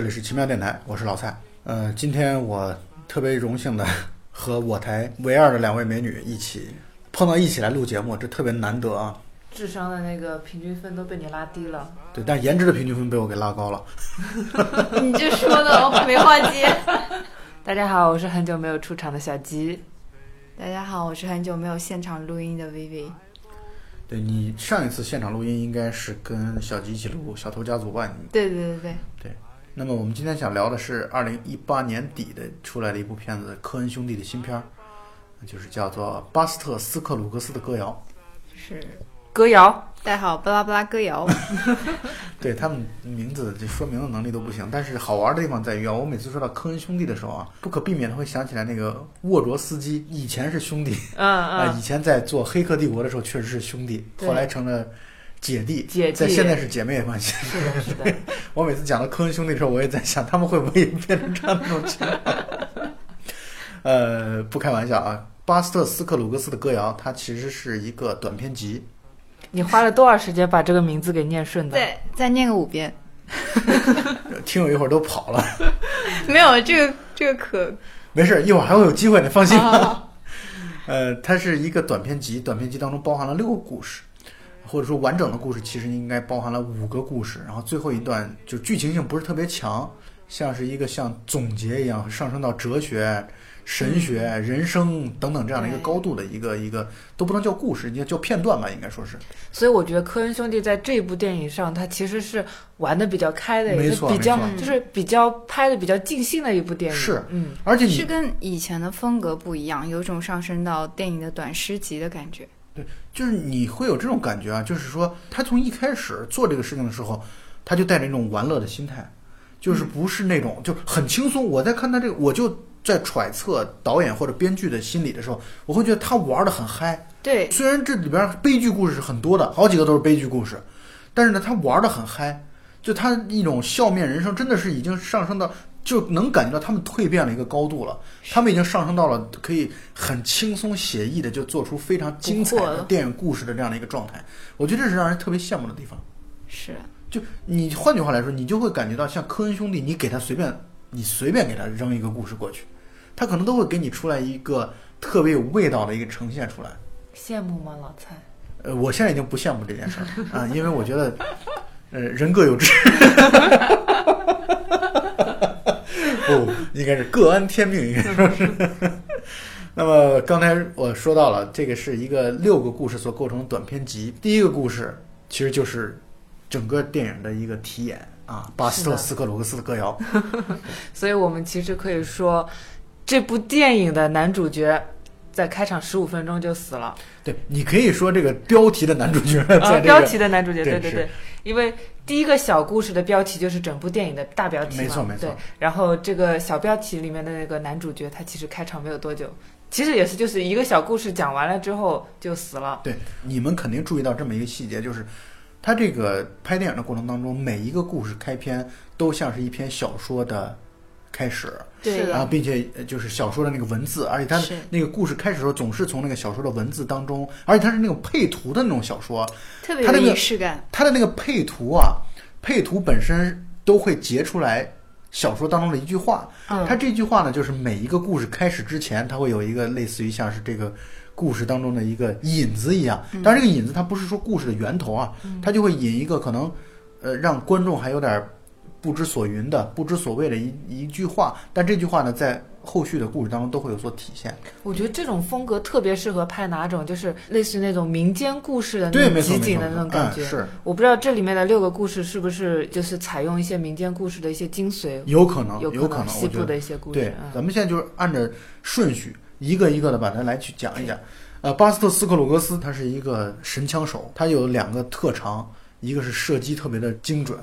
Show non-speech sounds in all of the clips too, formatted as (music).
这里是奇妙电台，我是老蔡。呃，今天我特别荣幸的 (laughs) 和我台唯二的两位美女一起碰到一起来录节目，这特别难得啊。智商的那个平均分都被你拉低了。对，但颜值的平均分被我给拉高了。(laughs) (laughs) 你这说的我没话接。大家好，我是很久没有出场的小吉。大家好，我是很久没有现场录音的 Vivi。对你上一次现场录音应该是跟小吉一起录《小偷家族》吧？你对对对对。那么我们今天想聊的是二零一八年底的出来的一部片子，科恩兄弟的新片儿，就是叫做《巴斯特斯克鲁格斯的歌谣》。是。歌谣，大家好，巴拉巴拉歌谣。(laughs) 对他们名字这说明的能力都不行，但是好玩的地方在于啊，我每次说到科恩兄弟的时候啊，不可避免的会想起来那个沃卓斯基，以前是兄弟，嗯啊，以前在做《黑客帝国》的时候确实是兄弟，后来成了姐弟，姐在现在是姐妹关系。是的，是的。(laughs) 我每次讲到科恩兄弟的时候，我也在想，他们会不会也变成这样那种情况？(laughs) 呃，不开玩笑啊，巴斯特斯克鲁格斯的歌谣，它其实是一个短篇集。你花了多少时间把这个名字给念顺的？对再念个五遍。(laughs) 听友一会儿都跑了。没有这个这个可没事，一会儿还会有机会，你放心吧。呃，它是一个短篇集，短篇集当中包含了六个故事，或者说完整的故事其实应该包含了五个故事，然后最后一段就剧情性不是特别强，像是一个像总结一样上升到哲学。神学、人生等等这样的一个高度的一个一个都不能叫故事，应该叫片段吧，应该说是。所以我觉得科恩兄弟在这部电影上，他其实是玩的比较开的，没错，比较就是比较拍的比较尽兴的一部电影。是，嗯，而且是跟以前的风格不一样，有种上升到电影的短诗集的感觉。对，就是你会有这种感觉啊，就是说他从一开始做这个事情的时候，他就带着一种玩乐的心态，就是不是那种就很轻松。我在看他这个，我就。在揣测导演或者编剧的心理的时候，我会觉得他玩的很嗨。对，虽然这里边悲剧故事是很多的，好几个都是悲剧故事，但是呢，他玩的很嗨。就他一种笑面人生，真的是已经上升到，就能感觉到他们蜕变了一个高度了。他们已经上升到了可以很轻松写意的就做出非常精彩的电影故事的这样的一个状态。我觉得这是让人特别羡慕的地方。是，就你换句话来说，你就会感觉到像科恩兄弟，你给他随便。你随便给他扔一个故事过去，他可能都会给你出来一个特别有味道的一个呈现出来。羡慕吗，老蔡？呃，我现在已经不羡慕这件事了 (laughs) 啊，因为我觉得，呃，人各有志。(laughs) (laughs) 不，应该是各安天命，应该说是。(laughs) 那么刚才我说到了，这个是一个六个故事所构成的短篇集。第一个故事其实就是整个电影的一个题眼。啊，巴斯特斯克鲁克斯的歌谣，(laughs) 所以我们其实可以说，这部电影的男主角在开场十五分钟就死了。对你可以说这个标题的男主角，在标题的男主角，对对对，因为第一个小故事的标题就是整部电影的大标题嘛，没错没错。然后这个小标题里面的那个男主角，他其实开场没有多久，其实也是就是一个小故事讲完了之后就死了。对，你们肯定注意到这么一个细节，就是。他这个拍电影的过程当中，每一个故事开篇都像是一篇小说的开始，对，啊，并且就是小说的那个文字，而且他那个故事开始的时候总是从那个小说的文字当中，而且它是那种配图的那种小说，特别有仪式感。它的那个配图啊，配图本身都会截出来小说当中的一句话，它这句话呢，就是每一个故事开始之前，它会有一个类似于像是这个。故事当中的一个引子一样，当然这个引子它不是说故事的源头啊，它就会引一个可能，呃，让观众还有点不知所云的、不知所谓的一一句话，但这句话呢，在后续的故事当中都会有所体现。我觉得这种风格特别适合拍哪种，就是类似于那种民间故事的那种集锦的那种感觉。是，我不知道这里面的六个故事是不是就是采用一些民间故事的一些精髓，有可能，有可能西部的一些故事。对，咱们现在就是按着顺序。一个一个的把它来去讲一讲，呃，巴斯特斯克鲁格斯他是一个神枪手，他有两个特长，一个是射击特别的精准，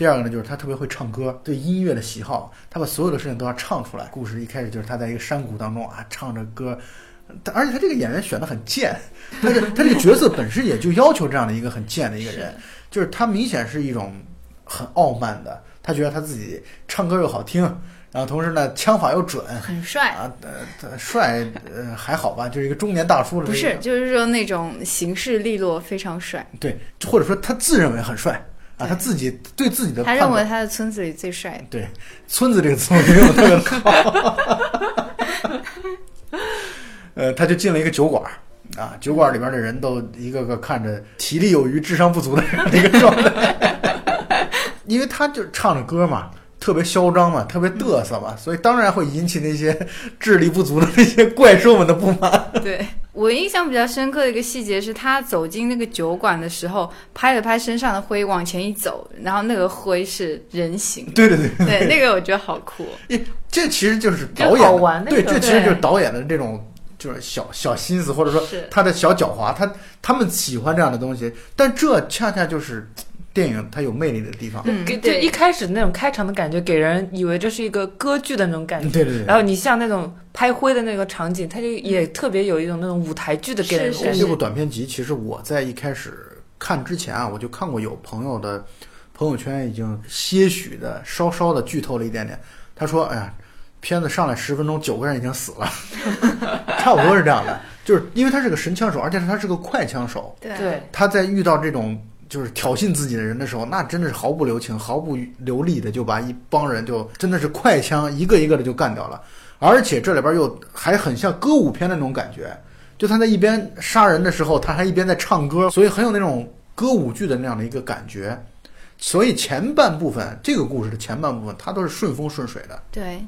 第二个呢就是他特别会唱歌，对音乐的喜好，他把所有的事情都要唱出来。故事一开始就是他在一个山谷当中啊唱着歌，而且他这个演员选的很贱，(laughs) 他这他这个角色本身也就要求这样的一个很贱的一个人，就是他明显是一种很傲慢的，他觉得他自己唱歌又好听。然后同时呢，枪法又准，很帅啊，呃，帅，呃，还好吧，就是一个中年大叔的。不是，就是说那种行事利落，非常帅。对，或者说他自认为很帅啊，他自己对自己的他认为，他的村子里最帅。对“村子”这个词我觉得用得特别好。呃，他就进了一个酒馆啊，酒馆里边的人都一个个看着体力有余、智商不足的这样的一个状态，(laughs) 因为他就唱着歌嘛。特别嚣张嘛，特别嘚瑟嘛，所以当然会引起那些 (laughs) 智力不足的那些怪兽们的不满。对我印象比较深刻的一个细节是他走进那个酒馆的时候，拍了拍身上的灰，往前一走，然后那个灰是人形的。对对对，对，那个我觉得好酷。这其实就是导演好玩那对，这其实就是导演的这种就是小小心思，或者说他的小狡猾，他他们喜欢这样的东西，但这恰恰就是电影它有魅力的地方。嗯，给就对一开始那种开场的感觉，给人以为这是一个歌剧的那种感觉。对对对，然后你像那种拍灰的那个场景，它就也特别有一种那种舞台剧的给人感觉。这部短片集，其实我在一开始看之前啊，我就看过有朋友的朋友圈已经些许的稍稍的剧透了一点点。他说：“哎呀，片子上来十分钟，九个人已经死了，(laughs) (laughs) 差不多是这样的。就是因为他是个神枪手，而且他是个快枪手，对对，他在遇到这种就是挑衅自己的人的时候，那真的是毫不留情、毫不留力的就把一帮人就真的是快枪一个一个的就干掉了。而且这里边又还很像歌舞片的那种感觉，就他在一边杀人的时候，他还一边在唱歌，所以很有那种歌舞剧的那样的一个感觉。所以前半部分这个故事的前半部分，它都是顺风顺水的。对，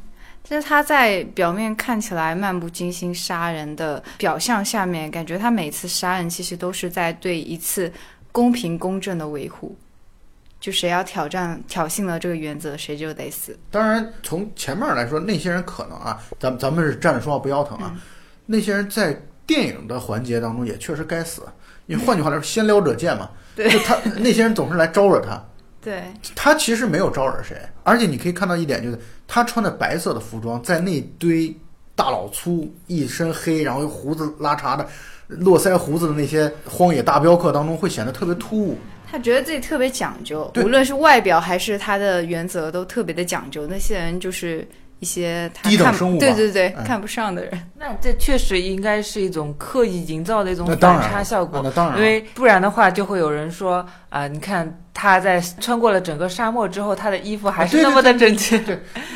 就是他在表面看起来漫不经心杀人的表象下面，感觉他每次杀人其实都是在对一次公平公正的维护。就谁要挑战挑衅了这个原则，谁就得死。当然，从前面来说，那些人可能啊，咱咱们是站着说话不腰疼啊。那些人在电影的环节当中也确实该死，因为换句话来说，先撩者贱嘛。(laughs) 对就他那些人总是来招惹他，对，他其实没有招惹谁，而且你可以看到一点，就是他穿的白色的服装，在那堆大老粗、一身黑，然后胡子拉碴的、络腮胡子的那些荒野大镖客当中，会显得特别突兀。他觉得自己特别讲究，无论是外表还是他的原则都特别的讲究。那些人就是一些他看低等生物对对对，哎看不上的人。那这确实应该是一种刻意营造的一种反差效果。那当然，因为不然的话，就会有人说啊、你看他在穿过了整个沙漠之后，他的衣服还是那么的整齐。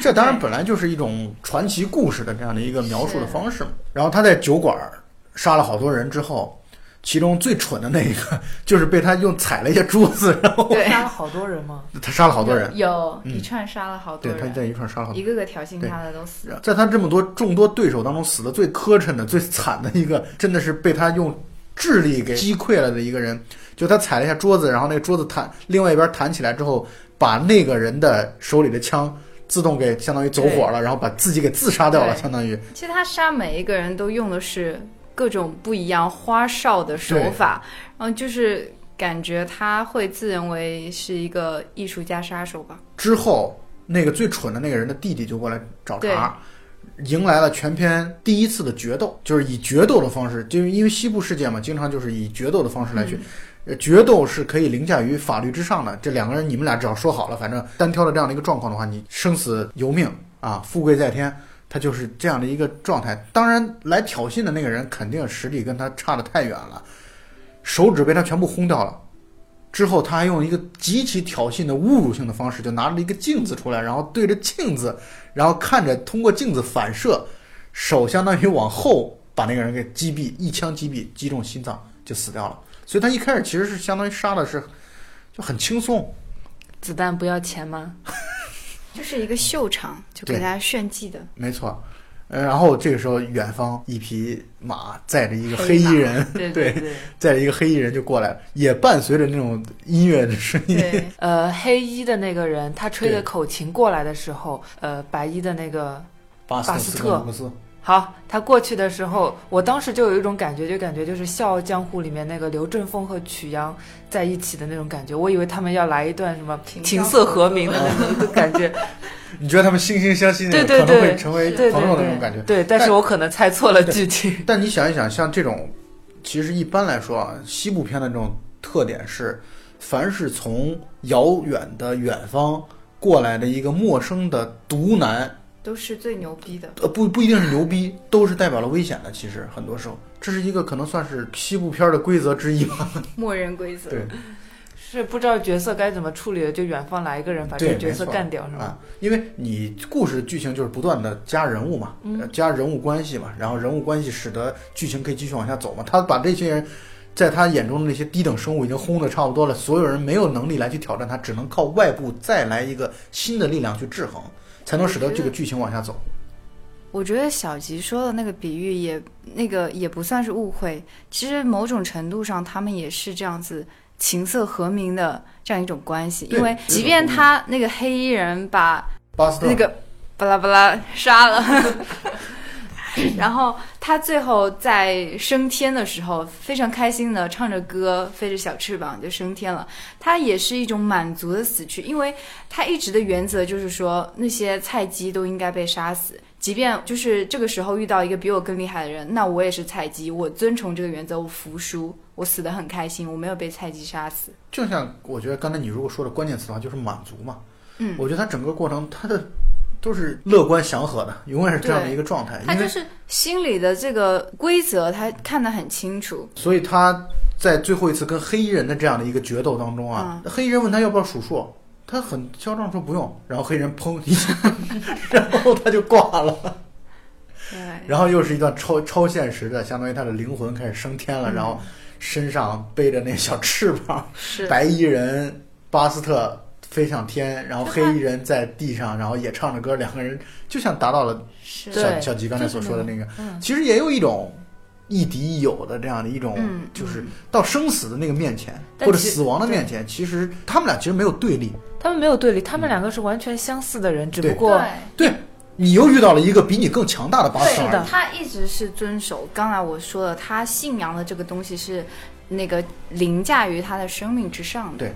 这当然本来就是一种传奇故事的这样的一个描述的方式嘛。然后他在酒馆儿杀了好多人之后，其中最蠢的那一个就是被他用踩了一下桌子，然后对，杀了好多人吗？(laughs) 他杀了好多人，嗯有一串杀了好多人对，他人，在一串杀了好多一个个挑衅他的都死了。在他这么多众多对手当中，死的最磕碜的、最惨的一个，真的是被他用智力给击溃了的一个人。就他踩了一下桌子，然后那个桌子弹，另外一边弹起来之后，把那个人的手里的枪自动给相当于走火了，然后把自己给自杀掉了，相当于其实他杀每一个人都用的是各种不一样花哨的手法，然后就是感觉他会自认为是一个艺术家杀手吧。之后那个最蠢的那个人的弟弟就过来找茬。迎来了全篇第一次的决斗，就是以决斗的方式，就是因为西部世界嘛，经常就是以决斗的方式来去，呃，决斗是可以凌驾于法律之上的。这两个人，你们俩只要说好了，反正单挑的这样的一个状况的话，你生死由命啊，富贵在天，他就是这样的一个状态。当然，来挑衅的那个人肯定实力跟他差得太远了，手指被他全部轰掉了。之后，他还用一个极其挑衅的侮辱性的方式，就拿了一个镜子出来，然后对着镜子，然后看着通过镜子反射，手相当于往后把那个人给击毙，一枪击毙，击中心脏就死掉了。所以他一开始其实是相当于杀的是就很轻松，子弹不要 (laughs) 钱吗？就是一个秀场，就给大家炫技的。没错。呃，然后这个时候，远方一匹马载着一个黑衣人，(laughs) 对对对。载着一个黑衣人就过来了，也伴随着那种音乐的声音。对，(laughs) 呃，黑衣的那个人，他吹对着口琴过来的时候，呃，白衣的那个巴巴斯特斯特好，他过去的时候，我当时就有一种感觉，就感觉就是《笑傲江湖》里面那个刘正风和曲阳在一起的那种感觉。我以为他们要来一段什么情情色和鸣的那种感觉，你觉得他们惺惺相惜可能会成为朋友的那种感觉。对，但是我可能猜错了剧情。(laughs) 但你想一想，像这种，其实一般来说啊，西部片的这种特点是，凡是从遥远的远方过来的一个陌生的独男，都是最牛逼的。呃，不不一定是牛逼，都是代表了危险的。其实很多时候，这是一个可能算是西部片的规则之一吧。(laughs) 默认规则。对 (laughs) 是不知道角色该怎么处理的，就远方来一个人把这个角色干掉，是吧？啊，因为你故事剧情就是不断的加人物嘛，加人物关系嘛，然后人物关系使得剧情可以继续往下走嘛。他把这些人在他眼中的那些低等生物已经轰的差不多了，所有人没有能力来去挑战他，只能靠外部再来一个新的力量去制衡，才能使得这个剧情往下走。我觉得小吉说的那个比喻也那个也不算是误会，其实某种程度上他们也是这样子琴瑟和鸣的这样一种关系，因为即便他那个黑衣人把那个巴拉巴拉杀了。(laughs) 然后他最后在升天的时候，非常开心的唱着歌，飞着小翅膀就升天了。他也是一种满足的死去，因为他一直的原则就是说，那些菜鸡都应该被杀死。即便就是这个时候遇到一个比我更厉害的人，那我也是菜鸡，我遵从这个原则，我服输，我死得很开心，我没有被菜鸡杀死。就像我觉得刚才你如果说的关键词的话，就是满足嘛。嗯我觉得他整个过程他的都是乐观祥和的，永远是这样的一个状态。他就是心里的这个规则，他看得很清楚。所以他在最后一次跟黑衣人的这样的一个决斗当中啊，嗯黑衣人问他要不要数数，他很嚣张说不用，然后黑人砰一下，(laughs) 然后他就挂了。对，然后又是一段超超现实的，相当于他的灵魂开始升天了，嗯然后身上背着那小翅膀，是白衣人巴斯特飞上天，然后黑衣人在地上，然后也唱着歌，两个人就像达到了小小吉刚才所说的那个，嗯其实也有一种亦敌亦友的这样的一种，嗯就是到生死的那个面前，或者死亡的面前，其实他们俩其实没有对立。他们没有对立，他们两个是完全相似的人，只不过对。你又遇到了一个比你更强大的巴斯特是的，他一直是遵守刚才我说的，他信仰的这个东西是那个凌驾于他的生命之上的。对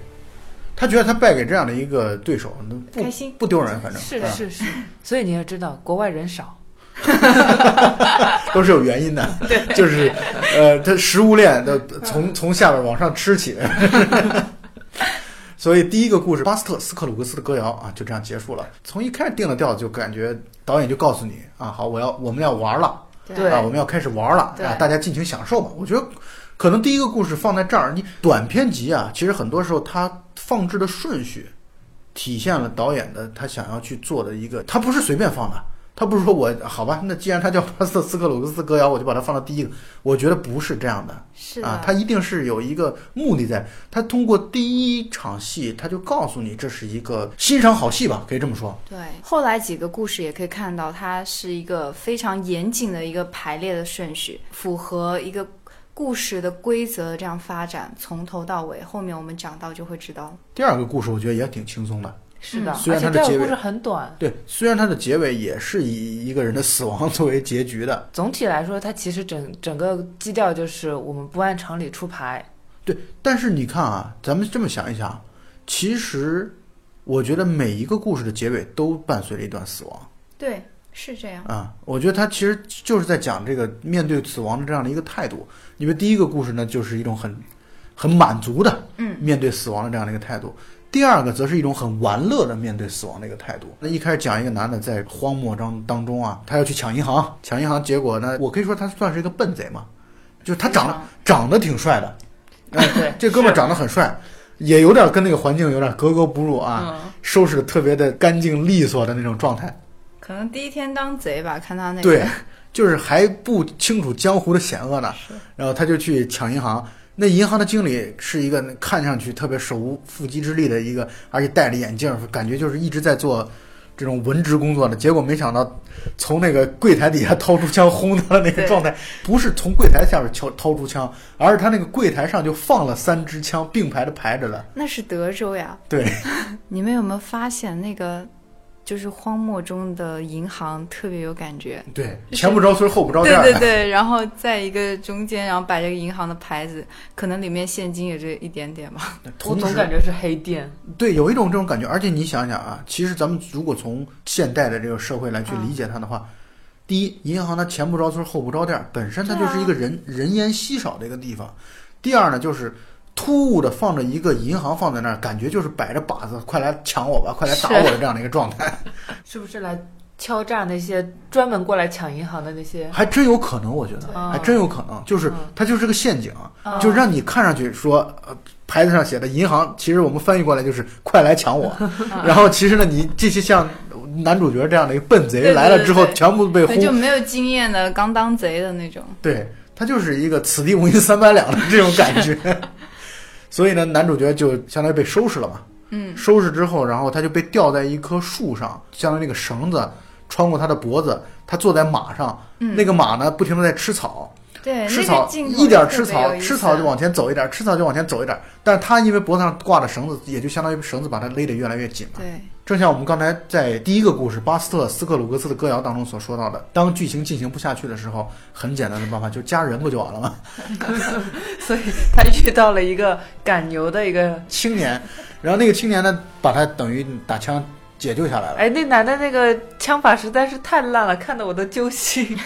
他觉得他败给这样的一个对手，那不开心。不丢人，反正。是是是，所以你要知道，国外人少，(laughs) 都是有原因的，对，就是呃，他食物链的从从下边往上吃起。的。(laughs) 所以第一个故事巴斯特斯克鲁格斯的歌谣啊，就这样结束了。从一开始定了调，就感觉导演就告诉你啊，好，我要我们要玩了。对。啊，我们要开始玩了啊，大家尽情享受吧。我觉得可能第一个故事放在这儿，你短篇集啊，其实很多时候它放置的顺序，体现了导演的他想要去做的一个，他不是随便放的。他不是说我好吧，那既然他叫巴斯特斯克鲁克斯歌谣，我就把它放到第一个。我觉得不是这样的是，啊，他一定是有一个目的在。他通过第一场戏，他就告诉你这是一个欣赏好戏吧，可以这么说。对。后来几个故事也可以看到，它是一个非常严谨的一个排列的顺序，符合一个故事的规则这样发展，从头到尾。后面我们讲到就会知道。第二个故事我觉得也挺轻松的，是的，嗯虽然而且它的结尾第二个故事很短。对，虽然它的结尾也是以一个人的死亡作为结局的，总体来说，它其实整整个基调就是我们不按常理出牌。对，但是你看啊，咱们这么想一想，其实我觉得每一个故事的结尾都伴随着一段死亡。对，是这样。啊，我觉得他其实就是在讲这个面对死亡的这样的一个态度。因为第一个故事呢，就是一种很很满足的嗯面对死亡的这样的一个态度；第二个则是一种很玩乐的面对死亡的一个态度。那一开始讲一个男的在荒漠当当中啊，他要去抢银行，抢银行，结果呢，我可以说他算是一个笨贼嘛，就是他长得长得挺帅的，哎，对，(laughs) 这哥们儿长得很帅，也有点跟那个环境有点格格不入啊，嗯，(laughs) 收拾的特别的干净利索的那种状态。可能第一天当贼吧，看他那个。对，就是还不清楚江湖的险恶呢，然后他就去抢银行。那银行的经理是一个看上去特别手无缚鸡之力的一个，而且戴着眼镜，感觉就是一直在做这种文职工作的。结果没想到，从那个柜台底下掏出枪轰他的那个状态，不是从柜台下面掏掏出枪，而是他那个柜台上就放了三支枪，并排的排着的。那是德州呀。对，(laughs) 你们有没有发现那个，就是荒漠中的银行特别有感觉？对，前不着村后不着店儿。对 (laughs) 对，然后在一个中间，然后摆着个银行的牌子，可能里面现金也就一点点吧。我总感觉是黑店。对，有一种这种感觉，而且你想想啊，其实咱们如果从现代的这个社会来去理解它的话，第一，银行它前不着村后不着店，本身它就是一个人、人烟稀少的一个地方；第二呢，就是突兀的放着一个银行放在那儿，感觉就是摆着靶子，快来抢我吧，快来打我的这样的一个状态。(laughs) 是不是来敲诈那些专门过来抢银行的那些。还真有可能，我觉得哦还真有可能，就是嗯它就是个陷阱，哦就让你看上去说，呃，牌子上写的银行，其实我们翻译过来就是快来抢我，(laughs) 然后其实呢，你这些像男主角这样的一个笨贼来了之后，对全部被就没有经验的刚当贼的那种。对他就是一个此地无银三百两的这种感觉，(laughs) 所以呢，男主角就相当于被收拾了嘛。嗯，收拾之后，然后他就被吊在一棵树上，相当于那个绳子穿过他的脖子，他坐在马上，嗯。那个马呢不停的在吃草，对，吃草那个一点特吃草，吃草就往前走一点，吃草就往前走一点，但是他因为脖子上挂着绳子，也就相当于绳子把他勒得越来越紧了。对，正像我们刚才在第一个故事巴斯特斯克鲁格斯的歌谣当中所说到的，当剧情进行不下去的时候，很简单的办法就加人不就完了吗？(laughs) 所以他遇到了一个赶牛的一个，青年，然后那个青年呢，把他等于打枪解救下来了。哎，那男的那个枪法实在是太烂了，看得我都揪心。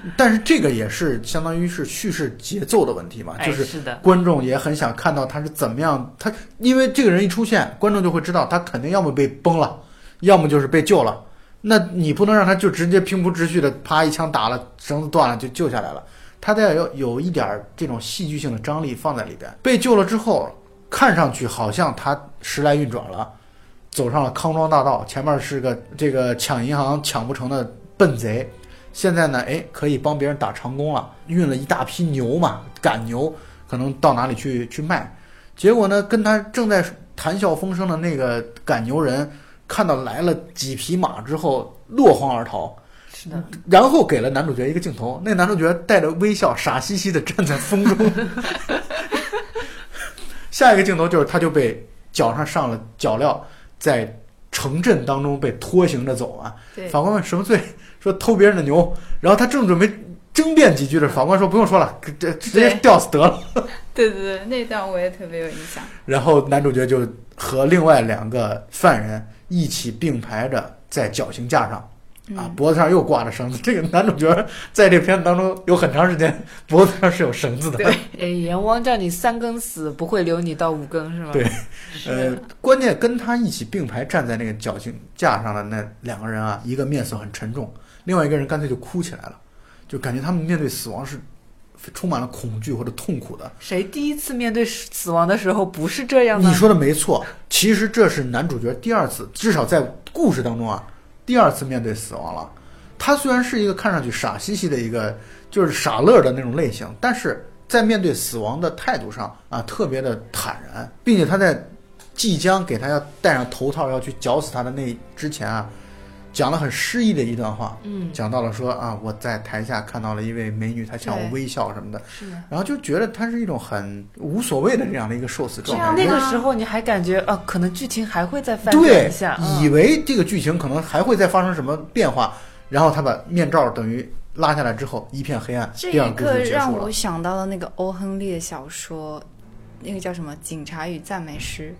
(laughs) 但是这个也是相当于是叙事节奏的问题嘛，哎，就是观众也很想看到他是怎么样，他因为这个人一出现，观众就会知道他肯定要么被崩了，要么就是被救了。那你不能让他就直接平铺直叙的啪一枪打了，绳子断了就救下来了，他得要有一点儿这种戏剧性的张力放在里边。被救了之后，看上去好像他时来运转了，走上了康庄大道，前面是个这个抢银行抢不成的笨贼，现在呢，哎，可以帮别人打长工了，运了一大批牛嘛，赶牛，可能到哪里去去卖。结果呢，跟他正在谈笑风生的那个赶牛人，看到来了几匹马之后，落荒而逃。是的，然后给了男主角一个镜头，那男主角带着微笑，傻兮兮的站在风中。(laughs) 下一个镜头就是他就被脚上上了脚镣，在城镇当中被拖行着走啊。对，法官问什么罪？说偷别人的牛。然后他正准备争辩几句的，法官说不用说了，这直接吊死得了。(laughs) 对对对，那段我也特别有印象。然后男主角就和另外两个犯人一起并排着在绞刑架上。啊，嗯，脖子上又挂着绳子。这个男主角在这片子当中有很长时间脖子上是有绳子的。对哎，阎王叫你三更死，不会留你到五更是吗？对呃，关键跟他一起并排站在那个绞刑架上的那两个人啊，一个面色很沉重，另外一个人干脆就哭起来了，就感觉他们面对死亡是充满了恐惧或者痛苦的。谁第一次面对死亡的时候不是这样的？你说的没错，其实这是男主角第二次，至少在故事当中啊，第二次面对死亡了。他虽然是一个看上去傻兮兮的一个，就是傻乐的那种类型，但是在面对死亡的态度上啊，特别的坦然，并且他在即将给他要戴上头套要去绞死他的那之前啊，讲了很诗意的一段话，嗯，讲到了说啊，我在台下看到了一位美女，她向我微笑什么的，是。然后就觉得她是一种很无所谓的这样的一个受死状态。那这样个时候你还感觉啊，可能剧情还会再翻转对一下，，以嗯、为这个剧情可能还会再发生什么变化，然后他把面罩等于拉下来之后，一片黑暗，这一刻让我。想到了那个欧亨利的小说，那个叫什么《警察与赞美诗》。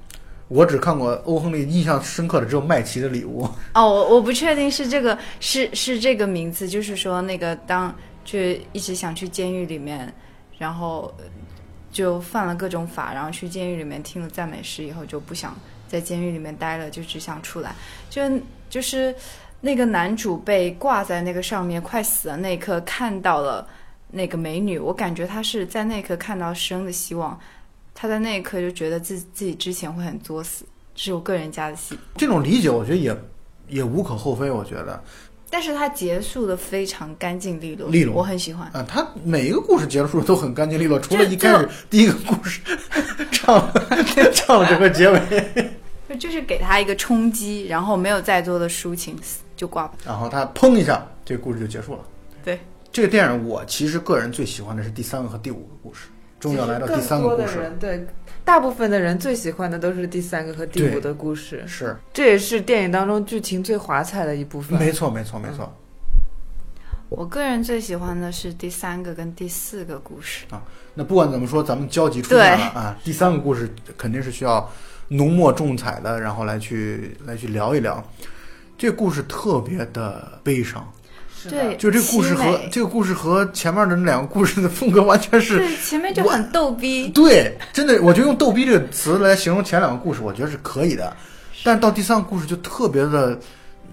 我只看过欧亨利，印象深刻的只有麦琪的礼物。哦，我我不确定是这个是是这个名字，就是说那个当就一直想去监狱里面，然后就犯了各种法，然后去监狱里面听了赞美诗以后就不想在监狱里面待了，就只想出来。就就是那个男主被挂在那个上面快死的那一刻，看到了那个美女，我感觉他是在那一刻看到生的希望，他在那一刻就觉得自自己之前会很作死，这是我个人加的戏。这种理解，我觉得也也无可厚非。我觉得，但是他结束的非常干净利落，利落我很喜欢。啊，他每一个故事结束都很干净利落，除了一开始第一个故事唱了唱了整个结尾，(laughs) 就就是给他一个冲击，然后没有再多的抒情，就挂了。然后他砰一下，这个故事就结束了。对，这个电影我其实个人最喜欢的是第三个和第五个故事，终于要来到第三个故事。人对，大部分的人最喜欢的都是第三个和第五的故事，是，这也是电影当中剧情最华彩的一部分。没错，没错，没错。我个人最喜欢的是第三个跟第四个故事啊。那不管怎么说，咱们交集出现了啊。第三个故事肯定是需要浓墨重彩的，然后来去来去聊一聊。这故事特别的悲伤，对，就这个故事和这个故事和前面的那两个故事的风格完全是对前面就很逗逼，(laughs) 对，真的，我觉得用“逗逼”这个词来形容前两个故事，我觉得是可以的。但是到第三个故事就特别的，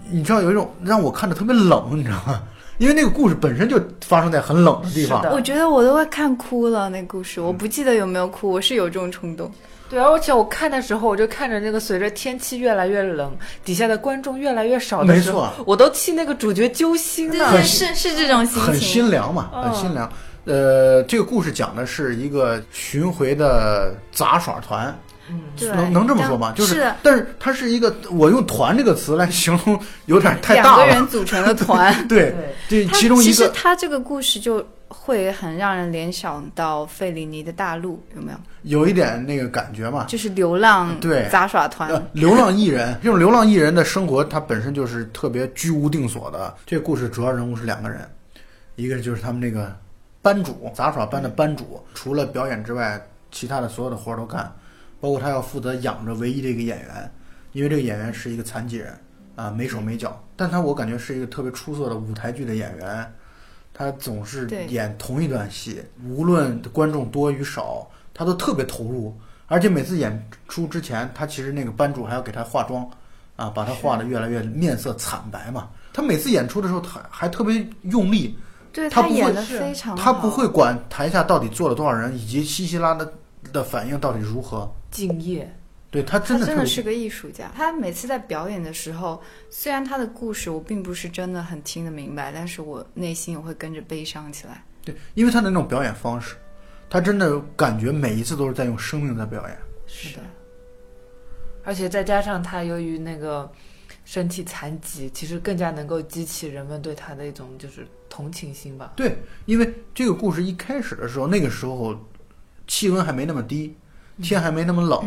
你知道有一种让我看着特别冷，你知道吗？因为那个故事本身就发生在很冷的地方我觉得我都快看哭了，那故事我不记得有没有哭，我是有这种冲动。对，而且我看的时候，我就看着那个随着天气越来越冷，底下的观众越来越少的时候没错，我都替那个主角揪心了。对对，是是这种心情很。心凉嘛，嗯很心凉。呃，这个故事讲的是一个巡回的杂耍团，嗯，能能这么说吗？就是是但是它是一个，我用“团”这个词来形容有点太大两个。人组成的团。(laughs) 对，对，其中一个其实他这个故事就会很让人联想到费里尼的大陆，有没有？有一点那个感觉嘛。就是流浪对杂耍团。呃，流浪艺人，这种流浪艺人的生活，它本身就是特别居无定所的。这个故事主要人物是两个人，一个就是他们那个班主，杂耍班的班主，除了表演之外，其他的所有的活儿都干，包括他要负责养着唯一的一个演员，因为这个演员是一个残疾人啊，没手没脚，但他我感觉是一个特别出色的舞台剧的演员，他总是演同一段戏，无论观众多与少，他都特别投入。而且每次演出之前，他其实那个班主还要给他化妆，啊，把他化的越来越面色惨白嘛。他每次演出的时候，他还特别用力，对他不会演的是非常，他不会管台下到底坐了多少人，以及稀稀拉拉的反应到底如何。敬业。对他真的他真的是个艺术家。他每次在表演的时候，虽然他的故事我并不是真的很听得明白，但是我内心也会跟着悲伤起来。对，因为他的那种表演方式，他真的感觉每一次都是在用生命在表演。是的，而且再加上他由于那个身体残疾，其实更加能够激起人们对他的一种就是同情心吧。对，因为这个故事一开始的时候，那个时候气温还没那么低，天还没那么冷，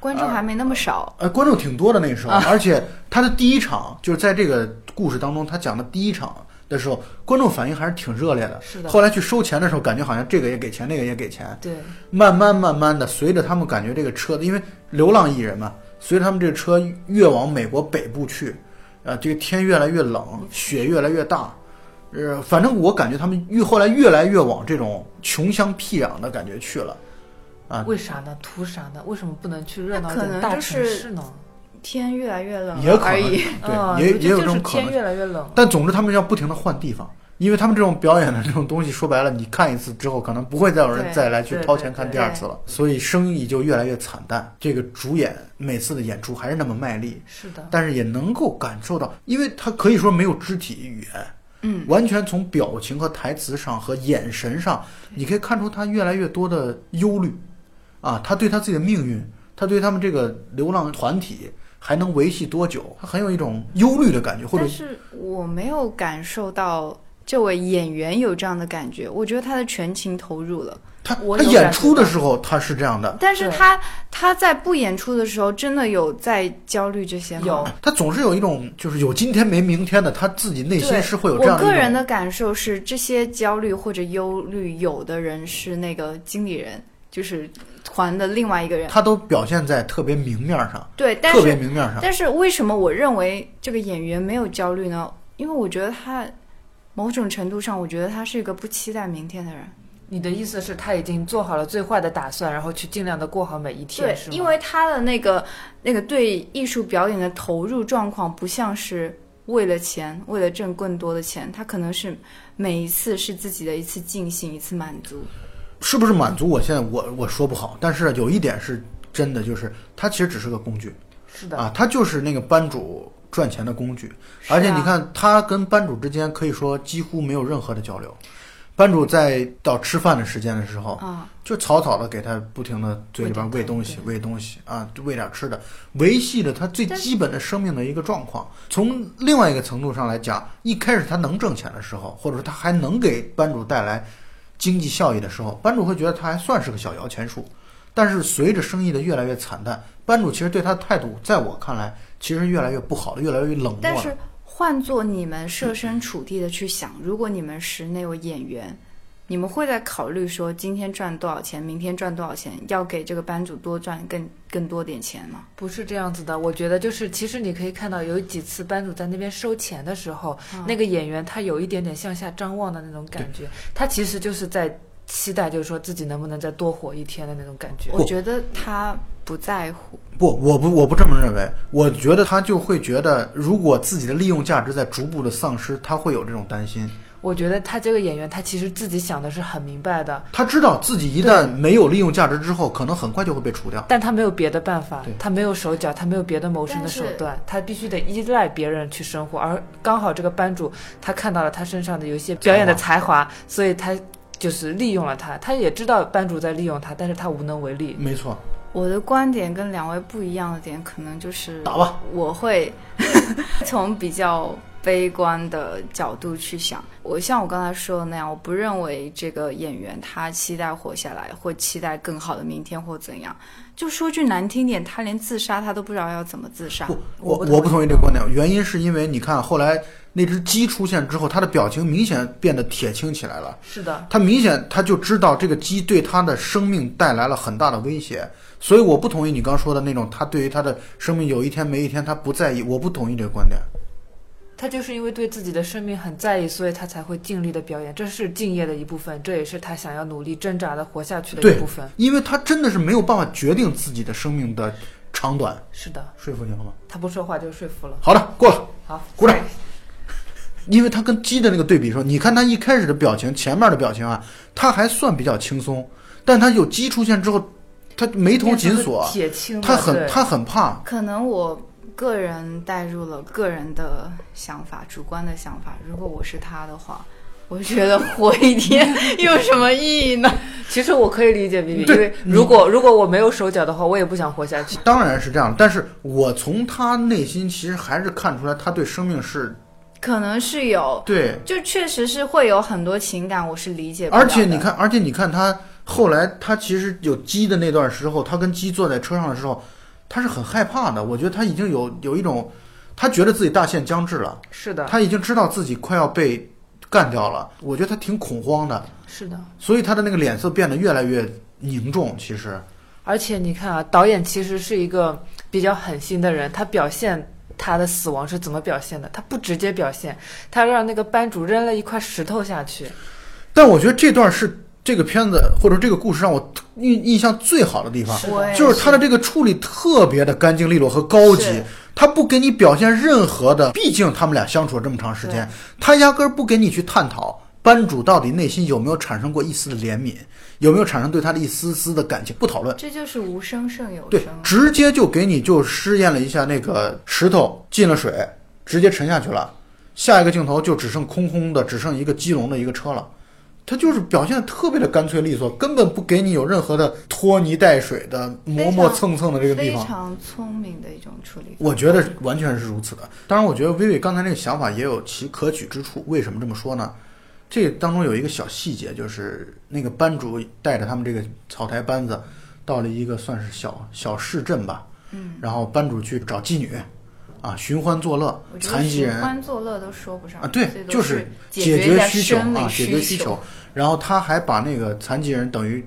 观众还没那么少，呃，观众挺多的那个时候，而且他的第一场就是在这个故事当中，他讲的第一场的时候，观众反应还是挺热烈的。是的。后来去收钱的时候，感觉好像这个也给钱，那个也给钱，对，慢慢慢慢的，随着他们感觉这个车，因为流浪艺人嘛，随着他们这个车越往美国北部去，呃，这个天越来越冷，雪越来越大。呃，反正我感觉他们越后来越来越往这种穷乡僻壤的感觉去了，啊，为啥呢？图啥呢？为什么不能去热闹一那可能点大城就是市呢？天越来越冷也可能了而已。嗯，对，也也有得就是天这种可能。越来越冷。但总之，他们要不停的换地方，因为他们这种表演的这种东西，说白了，你看一次之后，可能不会再有人再来去掏钱看第二次了，所以生意就越来越惨淡。这个主演每次的演出还是那么卖力，是的，但是也能够感受到，因为他可以说没有肢体语言，嗯，完全从表情和台词上和眼神上，你可以看出他越来越多的忧虑，啊，他对他自己的命运，他对他们这个流浪团体还能维系多久，他很有一种忧虑的感觉，或者是我没有感受到这位演员有这样的感觉，我觉得他的全情投入了。他他演出的时候他是这样的，但是他他在不演出的时候，真的有在焦虑这些吗？有他总是有一种就是有今天没明天的，他自己内心是会有这样的。我个人的感受是，这些焦虑或者忧虑，有的人是那个经理人，就是团的另外一个人。他都表现在特别明面上，对，但特别是明面上。但是为什么我认为这个演员没有焦虑呢？因为我觉得他某种程度上，我觉得他是一个不期待明天的人。你的意思是他已经做好了最坏的打算，然后去尽量的过好每一天，对是，吗？因为他的那个那个对艺术表演的投入状况，不像是为了钱，为了挣更多的钱，他可能是每一次是自己的一次尽兴，一次满足。是不是满足？我现在我我说不好，但是有一点是真的，就是他其实只是个工具是的，啊，他就是那个班主赚钱的工具。而且你看，他跟班主之间可以说几乎没有任何的交流。班主在到吃饭的时间的时候，啊，就草草的给他不停的嘴里边喂东西，喂东西啊，就喂点吃的，维系着他最基本的生命的一个状况。从另外一个程度上来讲，一开始他能挣钱的时候，或者说他还能给班主带来经济效益的时候，班主会觉得他还算是个小摇钱树。但是随着生意的越来越惨淡，班主其实对他的态度，在我看来，其实越来越不好了，越来越冷漠了。但是换做你们设身处地的去想，如果你们是那位演员，你们会在考虑说今天赚多少钱，明天赚多少钱，要给这个班主多赚更更多点钱吗？不是这样子的，我觉得就是，其实你可以看到有几次班主在那边收钱的时候，那个演员他有一点点向下张望的那种感觉，他其实就是在期待，就是说自己能不能再多活一天的那种感觉。我觉得他不在乎。不，我不，我不这么认为。我觉得他就会觉得，如果自己的利用价值在逐步的丧失，他会有这种担心。我觉得他这个演员，他其实自己想的是很明白的，他知道自己一旦没有利用价值之后，可能很快就会被除掉。但他没有别的办法对，他没有手脚，他没有别的谋生的手段，他必须得依赖别人去生活。而刚好这个班主他看到了他身上的有一些表演的才华，所以他就是利用了他。他也知道班主在利用他，但是他无能为力。没错，我的观点跟两位不一样的点，可能就是打吧，我会 (laughs) 从比较悲观的角度去想。我像我刚才说的那样，我不认为这个演员他期待活下来，或期待更好的明天或怎样。就说句难听点，他连自杀他都不知道要怎么自杀。不，我我不同意我不同意这个观点，原因是因为你看后来那只鸡出现之后，他的表情明显变得铁青起来了。是的，他明显他就知道这个鸡对他的生命带来了很大的威胁，所以我不同意你刚说的那种，他对于他的生命有一天没一天他不在意，我不同意这个观点。他就是因为对自己的生命很在意，所以他才会尽力的表演，这是敬业的一部分，这也是他想要努力挣扎的活下去的一部分。因为他真的是没有办法决定自己的生命的长短，是的，说服你了吗？他不说话就说服了。好的，过了。好，鼓掌因为他跟鸡的那个对比说，你看他一开始的表情，前面的表情啊，他还算比较轻松，但他有鸡出现之后，他眉头紧锁，铁青，他很他很怕。可能我个人带入了个人的想法、主观的想法。如果我是他的话，我觉得活一天有什么意义呢？(laughs) 其实我可以理解 B B，因为如果如果我没有手脚的话，我也不想活下去。当然是这样，但是我从他内心其实还是看出来，他对生命是可能是有，对，就确实是会有很多情感，我是理解不了的。而且你看，而且你看他后来，他其实有鸡的那段时候，他跟鸡坐在车上的时候，他是很害怕的。我觉得他已经有有一种，他觉得自己大限将至了，是的，他已经知道自己快要被干掉了。我觉得他挺恐慌的，是的。所以他的那个脸色变得越来越凝重。其实，而且你看啊，导演其实是一个比较狠心的人，他表现他的死亡是怎么表现的？他不直接表现，他让那个班主扔了一块石头下去。但我觉得这段是这个片子或者这个故事让我印印象最好的地方。就是他的这个处理特别的干净利落和高级，他不给你表现任何的，毕竟他们俩相处了这么长时间，他压根儿不给你去探讨班主到底内心有没有产生过一丝的怜悯，有没有产生对他的一丝丝的感情，不讨论。这就是无声胜有声对，。直接就给你就试验了一下那个石头进了水，直接沉下去了。下一个镜头就只剩空空的，只剩一个基隆的一个车了。他就是表现的特别的干脆利索，根本不给你有任何的拖泥带水的磨磨蹭蹭的这个地方。非常聪明的一种处理。我觉得完全是如此的。当然，我觉得薇薇刚才那个想法也有其可取之处。为什么这么说呢？这当中有一个小细节，就是那个班主带着他们这个草台班子到了一个算是小小市镇吧，嗯，然后班主去找妓女，啊，寻欢作乐残疾人欢作乐都说不上啊，对就是解解决需求啊，解决需求求。。然后他还把那个残疾人等于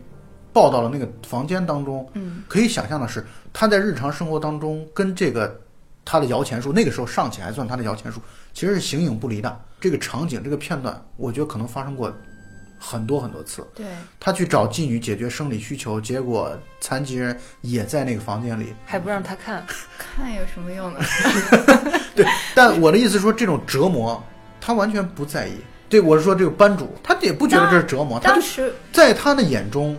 抱到了那个房间当中。嗯，可以想象的是，他在日常生活当中跟这个他的摇钱树，那个时候尚且还算他的摇钱树，其实是形影不离的。这个场景，这个片段，我觉得可能发生过很多很多次。对，他去找妓女解决生理需求，结果残疾人也在那个房间里。还不让他看，(laughs) 看有什么用呢？对但我的意思是说，这种折磨，他完全不在意。对，我是说这个班主，他也不觉得这是折磨，他就当时在他的眼中，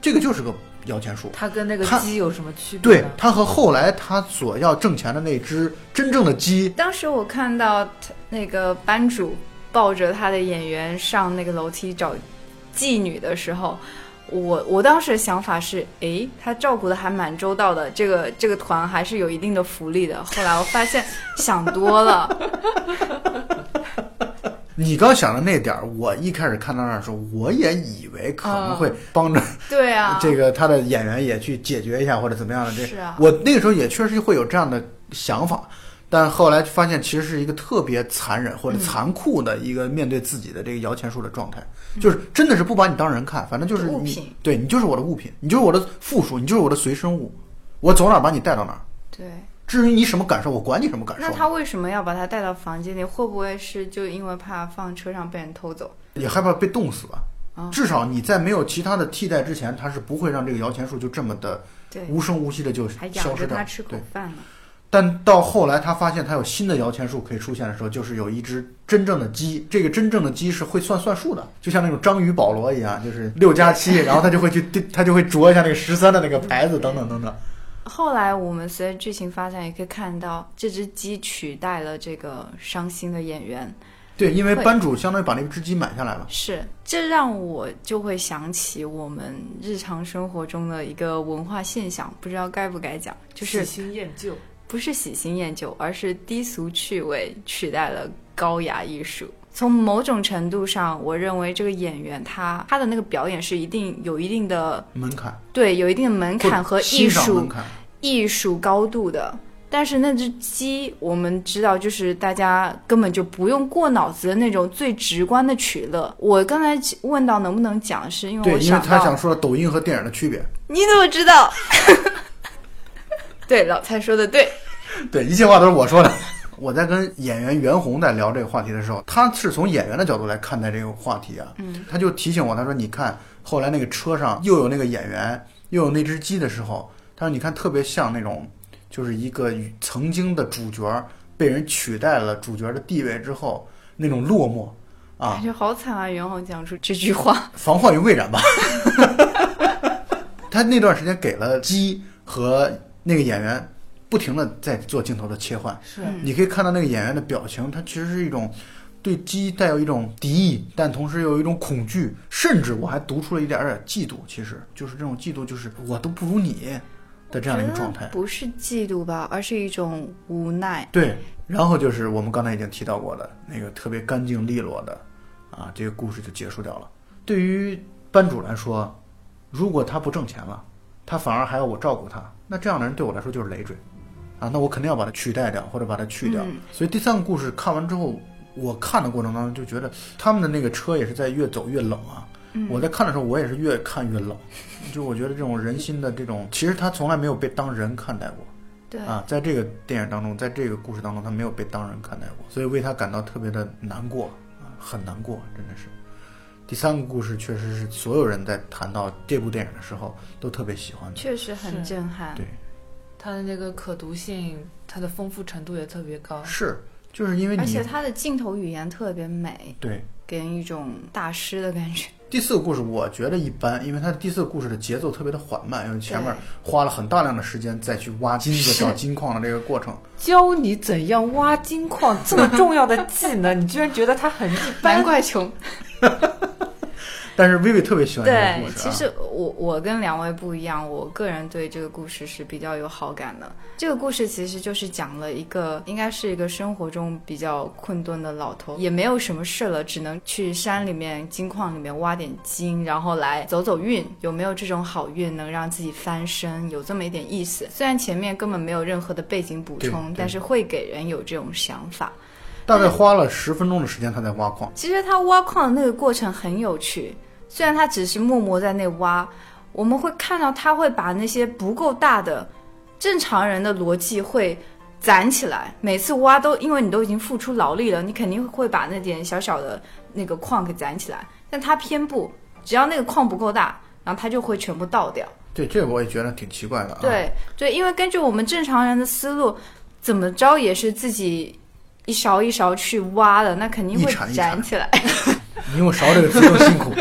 这个就是个摇钱树。他跟那个鸡有什么区别？对他和后来他所要挣钱的那只真正的鸡，当时我看到他那个班主抱着他的演员上那个楼梯找妓女的时候，我我当时的想法是，诶，他照顾的还蛮周到的，这个这个团还是有一定的福利的。后来我发现想多了，(laughs) 你刚想的那点儿，我一开始看到那儿的时候，我也以为可能会帮着对啊，这个他的演员也去解决一下或者怎么样的。这是啊我那个时候也确实会有这样的想法，但后来发现其实是一个特别残忍或者残酷的一个面对自己的这个摇钱树的状态，就是真的是不把你当人看，反正就是你物品，对你就是我的物品，你就是我的附属，你就是我的随身物，我走哪儿把你带到哪儿。对。至于你什么感受，我管你什么感受。那他为什么要把他带到房间里？会不会是就因为怕放车上被人偷走？也害怕被冻死吧？啊至少你在没有其他的替代之前，他是不会让这个摇钱树就这么的对，无声无息的就消失掉养着它。吃口对，饭呢。但到后来他发现他有新的摇钱树可以出现的时候，就是有一只真正的鸡，这个真正的鸡是会算算数的，就像那种章鱼保罗一样，就是六加七，然后他就会去他就会啄一下那个十三的那个牌子，等等等等。后来我们随着剧情发展，也可以看到这只鸡取代了这个伤心的演员。对，因为班主相当于把那只鸡买下来了。是，这让我就会想起我们日常生活中的一个文化现象，不知道该不该讲，就是喜新厌旧。不是喜新厌旧，而是低俗趣味取代了高雅艺术。从某种程度上，我认为这个演员他他的那个表演是一定有一定的门槛对有一定的门槛和艺术艺术高度的。但是那只鸡，我们知道，就是大家根本就不用过脑子的那种最直观的取乐。我刚才问到能不能讲，是因为对，我因为他，想说抖音和电影的区别。你怎么知道？(laughs) 对，老蔡说的对，(laughs) 对，一切话都是我说的。(laughs) 我在跟演员袁弘在聊这个话题的时候，他是从演员的角度来看待这个话题啊。嗯，他就提醒我，他说：“你看，后来那个车上又有那个演员，又有那只鸡的时候，他说你看特别像那种，就是一个曾经的主角被人取代了主角的地位之后那种落寞啊感，觉好惨啊！袁弘讲出这句话，防患于未然吧。(laughs) 他那段时间给了鸡和那个演员不停的在做镜头的切换。”是嗯你可以看到那个演员的表情，他其实是一种对鸡带有一种敌意，但同时又有一种恐惧，甚至我还读出了一点点嫉妒。其实就是这种嫉妒，就是我都不如你的这样一个状态。不是嫉妒吧，而是一种无奈。对，然后就是我们刚才已经提到过的那个特别干净利落的，啊，这个故事就结束掉了。对于班主来说，如果他不挣钱了，他反而还要我照顾他，那这样的人对我来说就是累赘，啊，那我肯定要把它取代掉或者把它去掉。嗯所以第三个故事看完之后，我看的过程当中就觉得他们的那个车也是在越走越冷啊。嗯我在看的时候，我也是越看越冷，(laughs) 就我觉得这种人心的这种，其实他从来没有被当人看待过。对，啊，在这个电影当中，在这个故事当中，他没有被当人看待过，所以为他感到特别的难过啊，很难过，真的是。第三个故事确实是所有人在谈到这部电影的时候都特别喜欢的。确实很震撼。对，它的那个可读性，它的丰富程度也特别高。是，就是因为你而且它的镜头语言特别美，对给人一种大师的感觉。第四个故事，我觉得一般，因为它的第四个故事的节奏特别的缓慢，因为前面花了很大量的时间再去挖金子、找金矿的这个过程。(laughs) 教你怎样挖金矿这么重要的技能，你居然觉得它很一般难？怪穷。(laughs) 但是薇薇特别喜欢这个对故，事、啊。其实我我跟两位不一样，我个人对这个故事是比较有好感的。这个故事其实就是讲了一个，应该是一个生活中比较困顿的老头，也没有什么事了，只能去山里面金矿里面挖点金，然后来走走运，有没有这种好运能让自己翻身，有这么一点意思。虽然前面根本没有任何的背景补充，但是会给人有这种想法。大概花了十分钟的时间，他在挖矿。其实他挖矿的那个过程很有趣，虽然他只是默默在那挖，我们会看到他会把那些不够大的正常人的逻辑会攒起来，每次挖都因为你都已经付出劳力了，你肯定会把那点小小的那个矿给攒起来，但他偏不，只要那个矿不够大，然后他就会全部倒掉。对，这个我也觉得挺奇怪的啊。，对对，因为根据我们正常人的思路，怎么着也是自己一勺一勺去挖的，那肯定一会铲一铲攒起来。(laughs) 你用勺这个词更辛苦。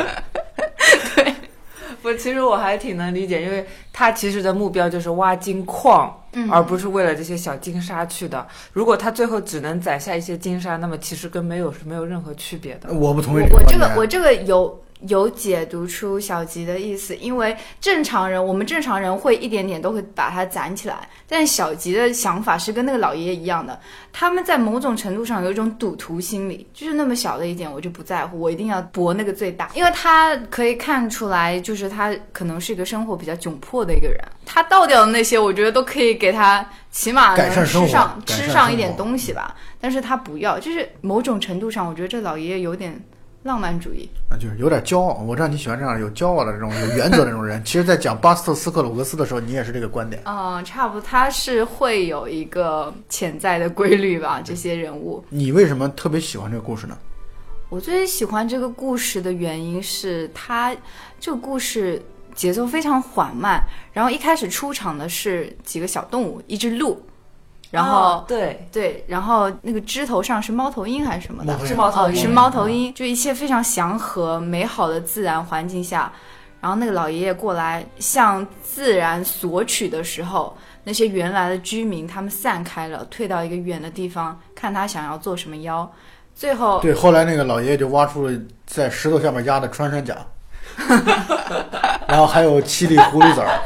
不，其实我还挺能理解，因为他其实的目标就是挖金矿，嗯而不是为了这些小金沙去的。如果他最后只能攒下一些金沙，那么其实跟没有是没有任何区别的。我不同意我我这个我这个有有解读出小吉的意思，因为正常人我们正常人会一点点都会把它攒起来，但小吉的想法是跟那个老爷爷一样的，他们在某种程度上有一种赌徒心理，就是那么小的一点我就不在乎，我一定要博那个最大，因为他可以看出来，就是他可能是一个生活比较窘迫的一个人，他倒掉的那些，我觉得都可以给他起码能吃上吃上一点东西吧，但是他不要，就是某种程度上，我觉得这老爷爷有点浪漫主义。啊，就是有点骄傲。我知道你喜欢这样有骄傲的这种有原则的这种人。(laughs) 其实，在讲巴斯特斯克鲁格斯的时候，你也是这个观点。嗯，差不多，他是会有一个潜在的规律吧，这些人物。你为什么特别喜欢这个故事呢？我最喜欢这个故事的原因是它这个故事节奏非常缓慢，然后一开始出场的是几个小动物，一只鹿，然后、哦对，对，然后那个枝头上是猫头鹰还是什么的？是猫头鹰，哦是猫头鹰，就一切非常祥和美好的自然环境下，然后那个老爷爷过来向自然索取的时候，那些原来的居民他们散开了，退到一个远的地方，看他想要做什么妖。最后，对，后来那个老爷爷就挖出了在石头下面压的穿山甲，(laughs) 然后还有七粒狐狸籽儿。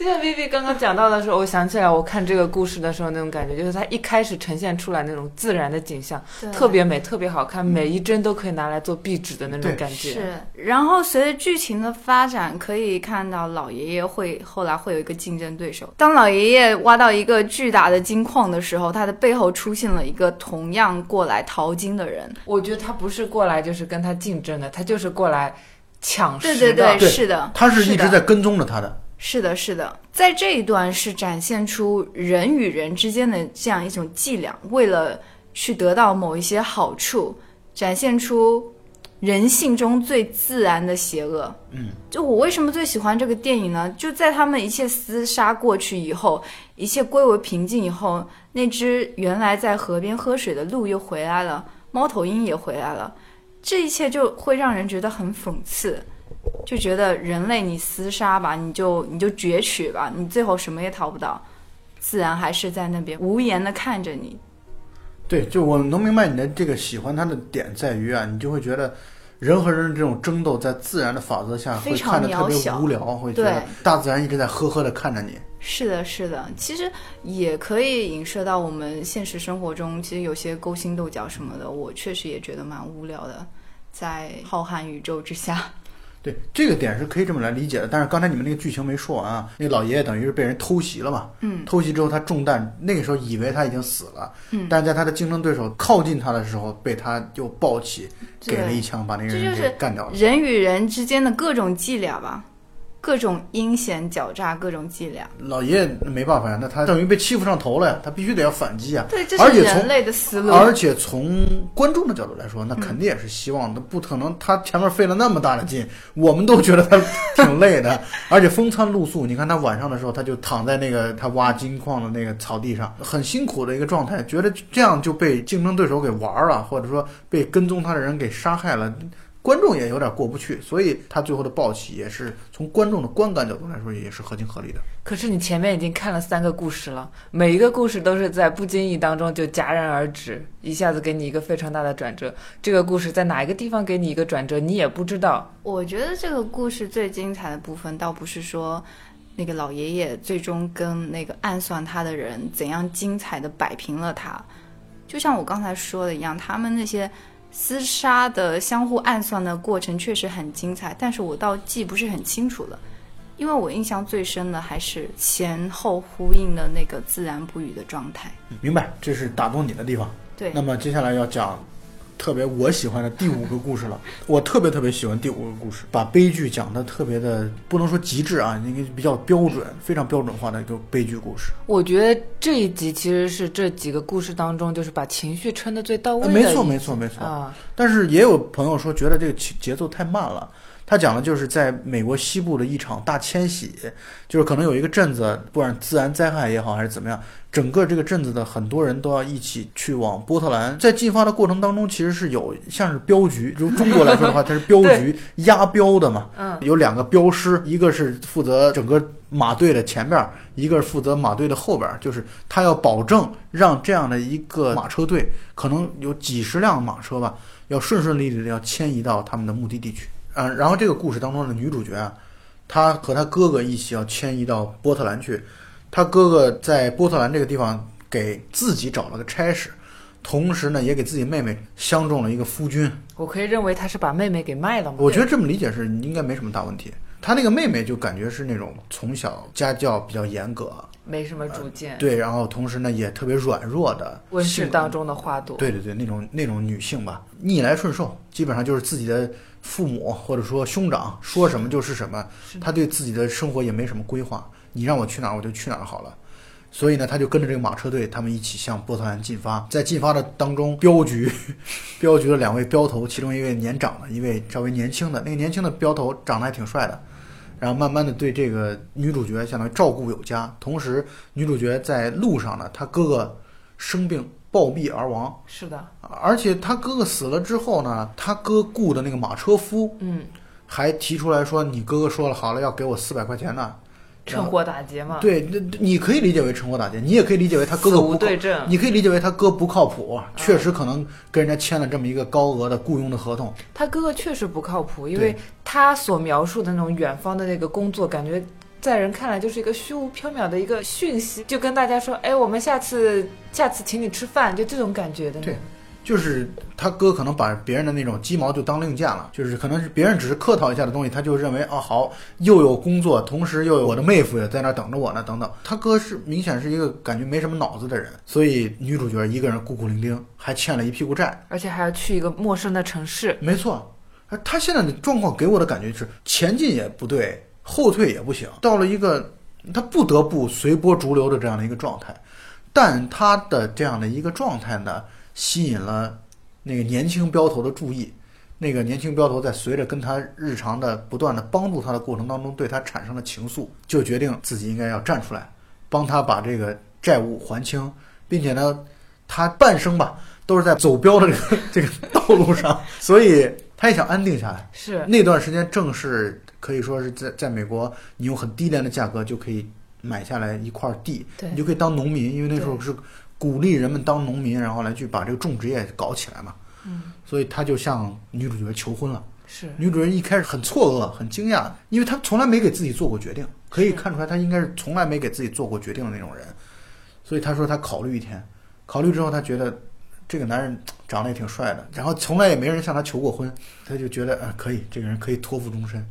就像 Vivi 刚刚讲到的时候，我想起来，我看这个故事的时候那种感觉，就是它一开始呈现出来那种自然的景象，特别美，特别好看，每一帧都可以拿来做壁纸的那种感觉。是，然后随着剧情的发展，可以看到老爷爷会后来会有一个竞争对手。当老爷爷挖到一个巨大的金矿的时候，他的背后出现了一个同样过来淘金的人。我觉得他不是过来就是跟他竞争的，他就是过来抢食对的。对对，对是的，他是一直在跟踪着他的。是的，是的，在这一段是展现出人与人之间的这样一种伎俩，为了去得到某一些好处，展现出人性中最自然的邪恶。嗯，就我为什么最喜欢这个电影呢？就在他们一切厮杀过去以后，一切归为平静以后，那只原来在河边喝水的鹿又回来了，猫头鹰也回来了，这一切就会让人觉得很讽刺。就觉得人类你厮杀吧，你就你就攫取吧，你最后什么也讨不到，自然还是在那边无言的看着你。对，就我能明白你的这个喜欢他的点在于啊，你就会觉得人和人的这种争斗在自然的法则下会非常看着特别无聊，会觉得大自然一直在呵呵的看着你。是的，是的，其实也可以影射到我们现实生活中，其实有些勾心斗角什么的，我确实也觉得蛮无聊的，在浩瀚宇宙之下。对，这个点是可以这么来理解的。但是刚才你们那个剧情没说完啊，那老爷爷等于是被人偷袭了嘛。嗯，偷袭之后他中弹，那个时候以为他已经死了。嗯但在他的竞争对手靠近他的时候，被他又抱起，给了一枪，把那个人就是给干掉了。人与人之间的各种伎俩吧，各种阴险狡诈，各种伎俩。老爷爷没办法呀，那他等于被欺负上头了呀，他必须得要反击啊。对，这是人类的思路。而且从观众的角度来说，那嗯肯定也是希望的，不可能他前面费了那么大的劲，我们都觉得他挺累的，(laughs) 而且风餐露宿。你看他晚上的时候，他就躺在那个他挖金矿的那个草地上，很辛苦的一个状态，觉得这样就被竞争对手给玩了，或者说被跟踪他的人给杀害了。观众也有点过不去，所以他最后的暴起也是从观众的观感角度来说也是合情合理的。可是你前面已经看了三个故事了，每一个故事都是在不经意当中就戛然而止，一下子给你一个非常大的转折。这个故事在哪一个地方给你一个转折，你也不知道。我觉得这个故事最精彩的部分，倒不是说那个老爷爷最终跟那个暗算他的人怎样精彩的摆平了他，就像我刚才说的一样，他们那些厮杀的相互暗算的过程确实很精彩，但是我倒记不是很清楚了。因为我印象最深的还是前后呼应的那个自然不语的状态。明白，这是打动你的地方。对那么接下来要讲特别我喜欢的第五个故事了。我特别特别喜欢第五个故事，把悲剧讲的特别的，不能说极致啊，应该比较标准，非常标准化的一个悲剧故事。我觉得这一集其实是这几个故事当中，就是把情绪撑得最到位的没错，没错，没错。啊，但是也有朋友说，觉得这个节节奏太慢了。他讲的就是在美国西部的一场大迁徙，就是可能有一个镇子，不管自然灾害也好还是怎么样，整个这个镇子的很多人都要一起去往波特兰。在进发的过程当中，其实是有像是镖局，就中国来说的话，它是镖局押镖的嘛。嗯，有两个镖师，一个是负责整个马队的前边儿，一个是负责马队的后边儿，就是他要保证让这样的一个马车队，可能有几十辆马车吧，要顺顺利利的要迁移到他们的目的地去。啊，然后这个故事当中的女主角啊，她和她哥哥一起要迁移到波特兰去，她哥哥在波特兰这个地方给自己找了个差事，同时呢也给自己妹妹相中了一个夫君。我可以认为他是把妹妹给卖了吗？我觉得这么理解是应该没什么大问题。他那个妹妹就感觉是那种从小家教比较严格，没什么主见。对，然后同时呢也特别软弱的温室当中的花朵。对对对，那种那种女性吧，逆来顺受，基本上就是自己的父母或者说兄长说什么就是什么，他对自己的生活也没什么规划，你让我去哪儿我就去哪儿好了。所以呢，他就跟着这个马车队，他们一起向波特兰进发。在进发的当中，镖局 (laughs) 镖局的两位镖头，其中一位年长的，一位稍微年轻的。那个年轻的镖头长得还挺帅的，然后慢慢的对这个女主角相当于照顾有加。同时，女主角在路上呢，她哥哥生病暴毙而亡，是的，而且他哥哥死了之后呢，他哥雇的那个马车夫嗯，还提出来说：“你哥哥说了好了，要给我四百块钱呢。”趁火打劫嘛，对，那你可以理解为趁火打劫，你也可以理解为他哥哥不靠，对症。你可以理解为他哥不靠谱，确实可能跟人家签了这么一个高额的雇佣的合同。他哥哥确实不靠谱，因为他所描述的那种远方的那个工作，感觉在人看来就是一个虚无缥缈的一个讯息，就跟大家说，哎，我们下次下次请你吃饭，就这种感觉的。对，就是他哥可能把别人的那种鸡毛就当令箭了，就是可能是别人只是客套一下的东西，他就认为哦好，又有工作，同时又有我的妹夫也在那等着我呢，等等。他哥是明显是一个感觉没什么脑子的人，所以女主角一个人孤苦伶仃，还欠了一屁股债。而且还要去一个陌生的城市。没错，而他现在的状况给我的感觉是前进也不对，后退也不行，到了一个他不得不随波逐流的这样的一个状态。但他的这样的一个状态呢，吸引了那个年轻镖头的注意。那个年轻镖头在随着跟他日常的不断的帮助他的过程当中，对他产生了情愫，就决定自己应该要站出来，帮他把这个债务还清，并且呢，他半生吧都是在走镖的这个这个道路上，所以他也想安定下来。是，那段时间正是可以说是在在美国，你用很低廉的价格就可以买下来一块地，你就可以当农民，因为那时候是鼓励人们当农民，然后来去把这个种植业搞起来嘛。嗯，所以他就向女主角求婚了。是，女主人一开始很错愕、很惊讶，因为她从来没给自己做过决定，可以看出来她应该是从来没给自己做过决定的那种人。所以她说她考虑一天，考虑之后她觉得这个男人长得也挺帅的，然后从来也没人向他求过婚，他就觉得呃可以，这个人可以托付终身。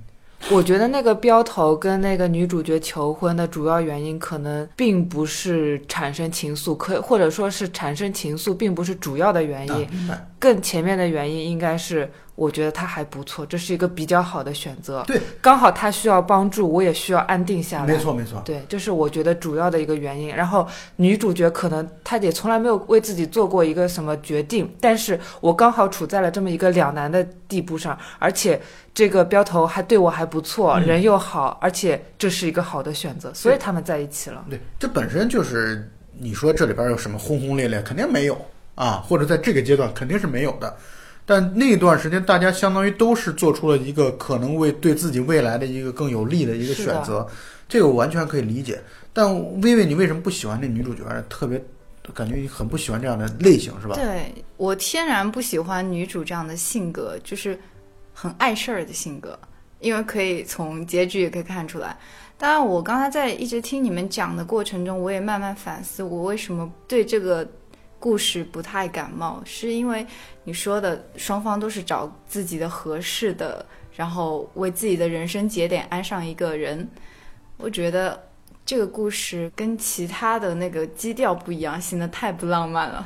我觉得那个镖头跟那个女主角求婚的主要原因，可能并不是产生情愫，可或者说是产生情愫并不是主要的原啊因？更前面的原因应该是，我觉得他还不错，这是一个比较好的选择。对，刚好他需要帮助，我也需要安定下来。没错没错。对，这是我觉得主要的一个原因。然后女主角可能她也从来没有为自己做过一个什么决定，但是我刚好处在了这么一个两难的地步上，而且这个镖头还对我还不错，嗯人又好，而且这是一个好的选择，所以他们在一起了。对，这本身就是你说这里边有什么轰轰烈烈，肯定没有啊，或者在这个阶段肯定是没有的。但那段时间，大家相当于都是做出了一个可能为对自己未来的一个更有利的一个选择，这个我完全可以理解。但薇薇，你为什么不喜欢那女主角？特别感觉你很不喜欢这样的类型，是吧？对我天然不喜欢女主这样的性格，就是很碍事儿的性格，因为可以从结局也可以看出来。当然，我刚才在一直听你们讲的过程中，我也慢慢反思，我为什么对这个故事不太感冒，是因为你说的双方都是找自己的合适的，然后为自己的人生节点安上一个人。我觉得这个故事跟其他的那个基调不一样，显得太不浪漫了。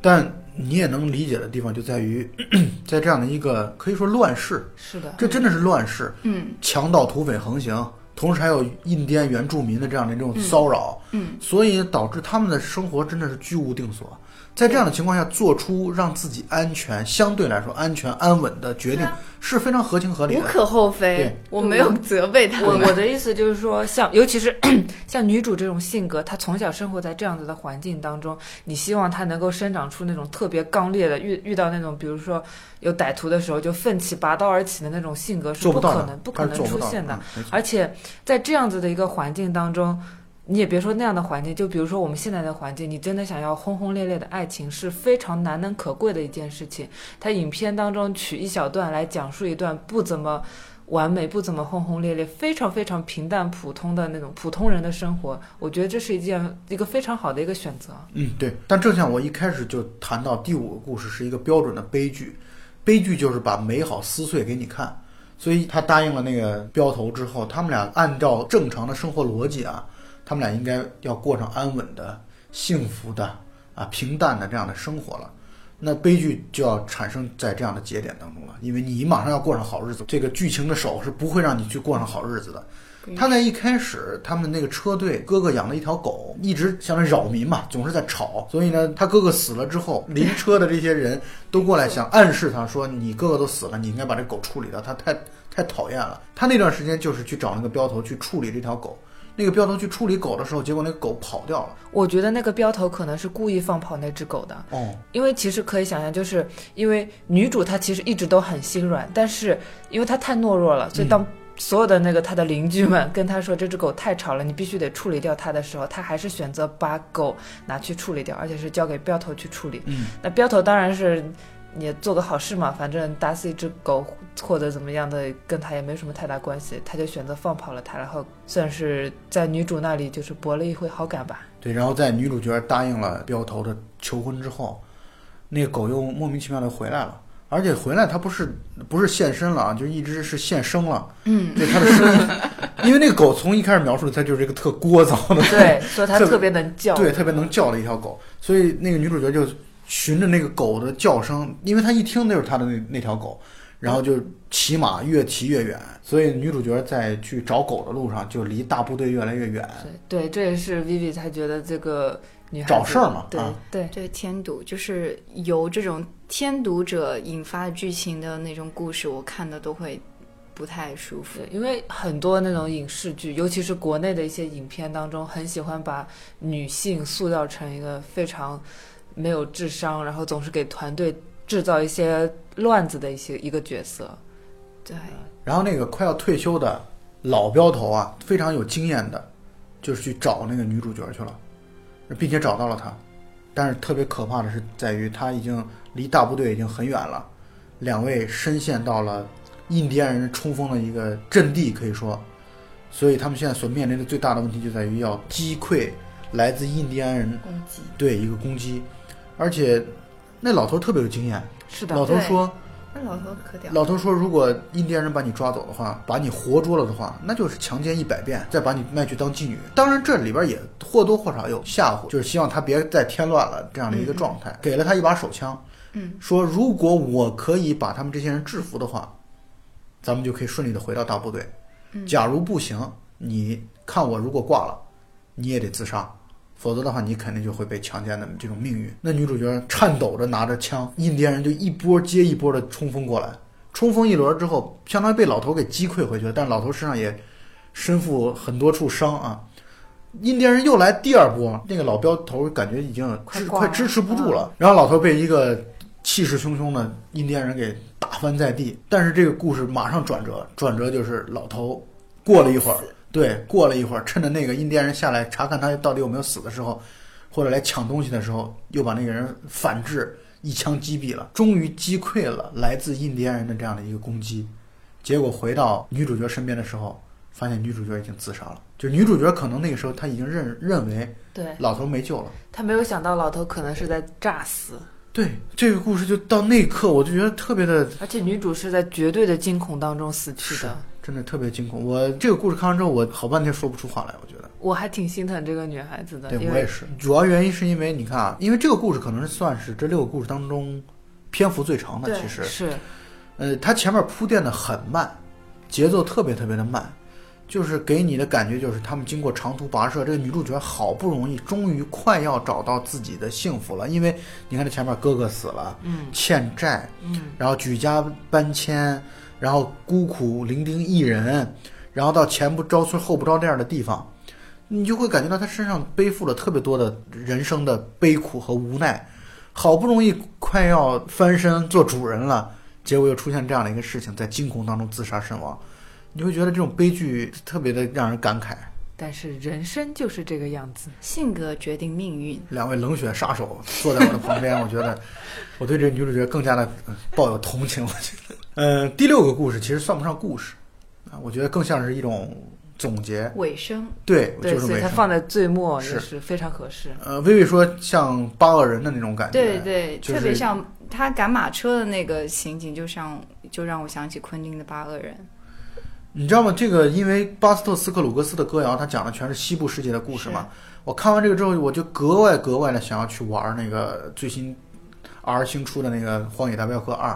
但你也能理解的地方就在于，(clears throat) 在这样的一个可以说乱世，是的，这真的是乱世，嗯强盗土匪横行，同时还有印第安原住民的这样的这种骚扰，嗯，所以导致他们的生活真的是居无定所。在这样的情况下，做出让自己安全、相对来说安全安稳的决定是非常合情合理的。无可厚非对，我没有责备他。我我的意思就是说，像尤其是 (coughs) 像女主这种性格，她从小生活在这样子的环境当中，你希望她能够生长出那种特别刚烈的，遇遇到那种比如说有歹徒的时候就奋起拔刀而起的那种性格是不可能，不可能出现的。嗯而且在这样子的一个环境当中，你也别说那样的环境，就比如说我们现在的环境，你真的想要轰轰烈烈的爱情是非常难能可贵的一件事情。它影片当中取一小段来讲述一段不怎么完美、不怎么轰轰烈烈、非常非常平淡普通的那种普通人的生活，我觉得这是一件一个非常好的一个选择。嗯，对。但正像我一开始就谈到，第五个故事是一个标准的悲剧，悲剧就是把美好撕碎给你看。所以他答应了那个镖头之后，他们俩按照正常的生活逻辑啊，他们俩应该要过上安稳的、幸福的啊、平淡的这样的生活了。那悲剧就要产生在这样的节点当中了，因为你马上要过上好日子，这个剧情的手是不会让你去过上好日子的。他在一开始，他们那个车队哥哥养了一条狗，一直想着扰民嘛，总是在吵。所以呢，他哥哥死了之后，邻车的这些人都过来想暗示他说：“你哥哥都死了，你应该把这狗处理掉，他太太讨厌了。”他那段时间就是去找那个镖头去处理这条狗。那个镖头去处理狗的时候，结果那个狗跑掉了。我觉得那个镖头可能是故意放跑那只狗的。哦，因为其实可以想象，就是因为女主她其实一直都很心软，但是因为她太懦弱了，所以当所有的那个她的邻居们 (laughs) 跟她说这只狗太吵了，你必须得处理掉它的时候，她还是选择把狗拿去处理掉，而且是交给镖头去处理。嗯，那镖头当然是。也做个好事嘛，反正打死一只狗或者怎么样的，跟他也没什么太大关系，他就选择放跑了他，然后算是在女主那里就是博了一回好感吧。对，然后在女主角答应了镖头的求婚之后，那个狗又莫名其妙的回来了，而且回来它不是不是现身了啊，就一直是现生了。嗯，对它的声音，因为那个狗从一开始描述它就是一个特聒噪的，对，说它特别能叫，对，特别能叫的一条狗，所以那个女主角就。循着那个狗的叫声，因为他一听就是他的那那条狗，然后就骑马越骑越远，所以女主角在去找狗的路上就离大部队越来越远。对，这也是 Vivi 才觉得这个女孩找事儿嘛。对对对，添堵就是由这种添堵者引发剧情的那种故事，我看的都会不太舒服。因为很多那种影视剧，尤其是国内的一些影片当中，很喜欢把女性塑造成一个非常。没有智商，然后总是给团队制造一些乱子的一些一个角色，对。然后那个快要退休的老镖头啊，非常有经验的，就是去找那个女主角去了，并且找到了她。但是特别可怕的是，在于他已经离大部队已经很远了，两位深陷到了印第安人冲锋的一个阵地，可以说，所以他们现在所面临的最大的问题就在于要击溃来自印第安人攻击，对一个攻击。而且，那老头特别有经验。是的，老头说：“那老头可屌。”老头说：“如果印第安人把你抓走的话，把你活捉了的话，那就是强奸一百遍，再把你卖去当妓女。当然，这里边也或多或少有吓唬，就是希望他别再添乱了这样的一个状态。给了他一把手枪，嗯，说如果我可以把他们这些人制服的话，咱们就可以顺利的回到大部队。假如不行，你看我如果挂了，你也得自杀。”否则的话，你肯定就会被强奸的这种命运。那女主角颤抖着拿着枪，印第安人就一波接一波的冲锋过来，冲锋一轮之后，相当于被老头给击溃回去了。但老头身上也身负很多处伤啊。印第安人又来第二波，那个老镖头感觉已经支快支持不住了，然后老头被一个气势汹汹的印第安人给打翻在地。但是这个故事马上转折，转折就是老头过了一会儿。对，过了一会儿，趁着那个印第安人下来查看他到底有没有死的时候，或者来抢东西的时候，又把那个人反制，一枪击毙了，终于击溃了来自印第安人的这样的一个攻击。结果回到女主角身边的时候，发现女主角已经自杀了。就女主角可能那个时候她已经认认为，对老头没救了。她没有想到老头可能是在诈死。对这个故事就到那一刻，我就觉得特别的。而且女主是在绝对的惊恐当中死去的。真的特别惊恐，我这个故事看完之后，我好半天说不出话来。我觉得我还挺心疼这个女孩子的。对我也是，主要原因是因为你看啊，因为这个故事可能是算是这六个故事当中篇幅最长的。其实是，呃，它前面铺垫的很慢，节奏特别特别的慢，就是给你的感觉就是他们经过长途跋涉，这个女主角好不容易，终于快要找到自己的幸福了。因为你看这前面哥哥死了，嗯，欠债，嗯，然后举家搬迁。然后孤苦伶仃一人，然后到前不着村后不着店的地方，你就会感觉到他身上背负了特别多的人生的悲苦和无奈。好不容易快要翻身做主人了，结果又出现这样的一个事情，在惊恐当中自杀身亡，你会觉得这种悲剧特别的让人感慨。但是人生就是这个样子，性格决定命运。两位冷血杀手坐在我的旁边，我觉得 (laughs) 我对这女主角更加的抱有同情。我觉得，呃，第六个故事其实算不上故事啊，我觉得更像是一种总结尾声。对，对，所以它放在最末也是非常合适。呃，微微说像八恶人的那种感觉，对对，特别像他赶马车的那个情景，就像就让我想起昆汀的八恶人。你知道吗？这个因为巴斯特斯克鲁格斯的歌谣，他讲的全是西部世界的故事嘛。我看完这个之后，我就格外格外的想要去玩那个最新 R 星出的那个《荒野大镖客二》，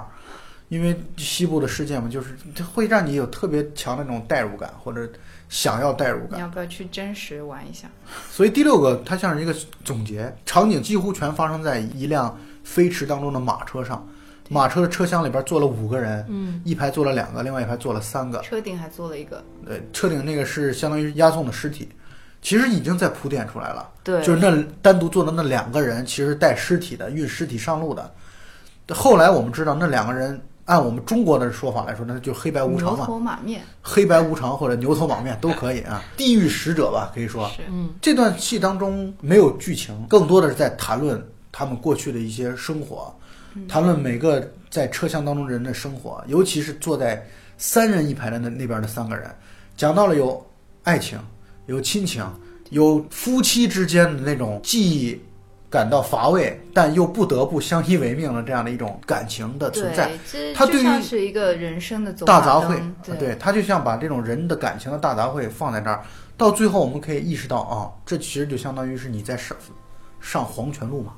因为西部的事件嘛，就是它会让你有特别强的那种代入感，或者想要代入感。你要不要去真实玩一下？所以第六个它像是一个总结，场景几乎全发生在一辆飞驰当中的马车上，马车的车厢里边坐了五个人，嗯，一排坐了两个，另外一排坐了三个。车顶还坐了一个，对，车顶那个是相当于押送的尸体，其实已经在铺垫出来了。对，就是那单独坐的那两个人，其实带尸体的，运尸体上路的。后来我们知道，那两个人按我们中国的说法来说，那就黑白无常牛嘛，头马面。黑白无常或者牛头马面都可以啊，地狱使者吧，可以说。嗯，这段戏当中没有剧情，更多的是在谈论他们过去的一些生活，谈论每个在车厢当中人的生活，尤其是坐在三人一排的那那边的三个人，讲到了有爱情，有亲情，有夫妻之间的那种既感到乏味，但又不得不相依为命的这样的一种感情的存在。它对于是一个人生的总大杂烩，对，对，他就像把这种人的感情的大杂烩放在这儿，到最后我们可以意识到啊，这其实就相当于是你在上上黄泉路嘛，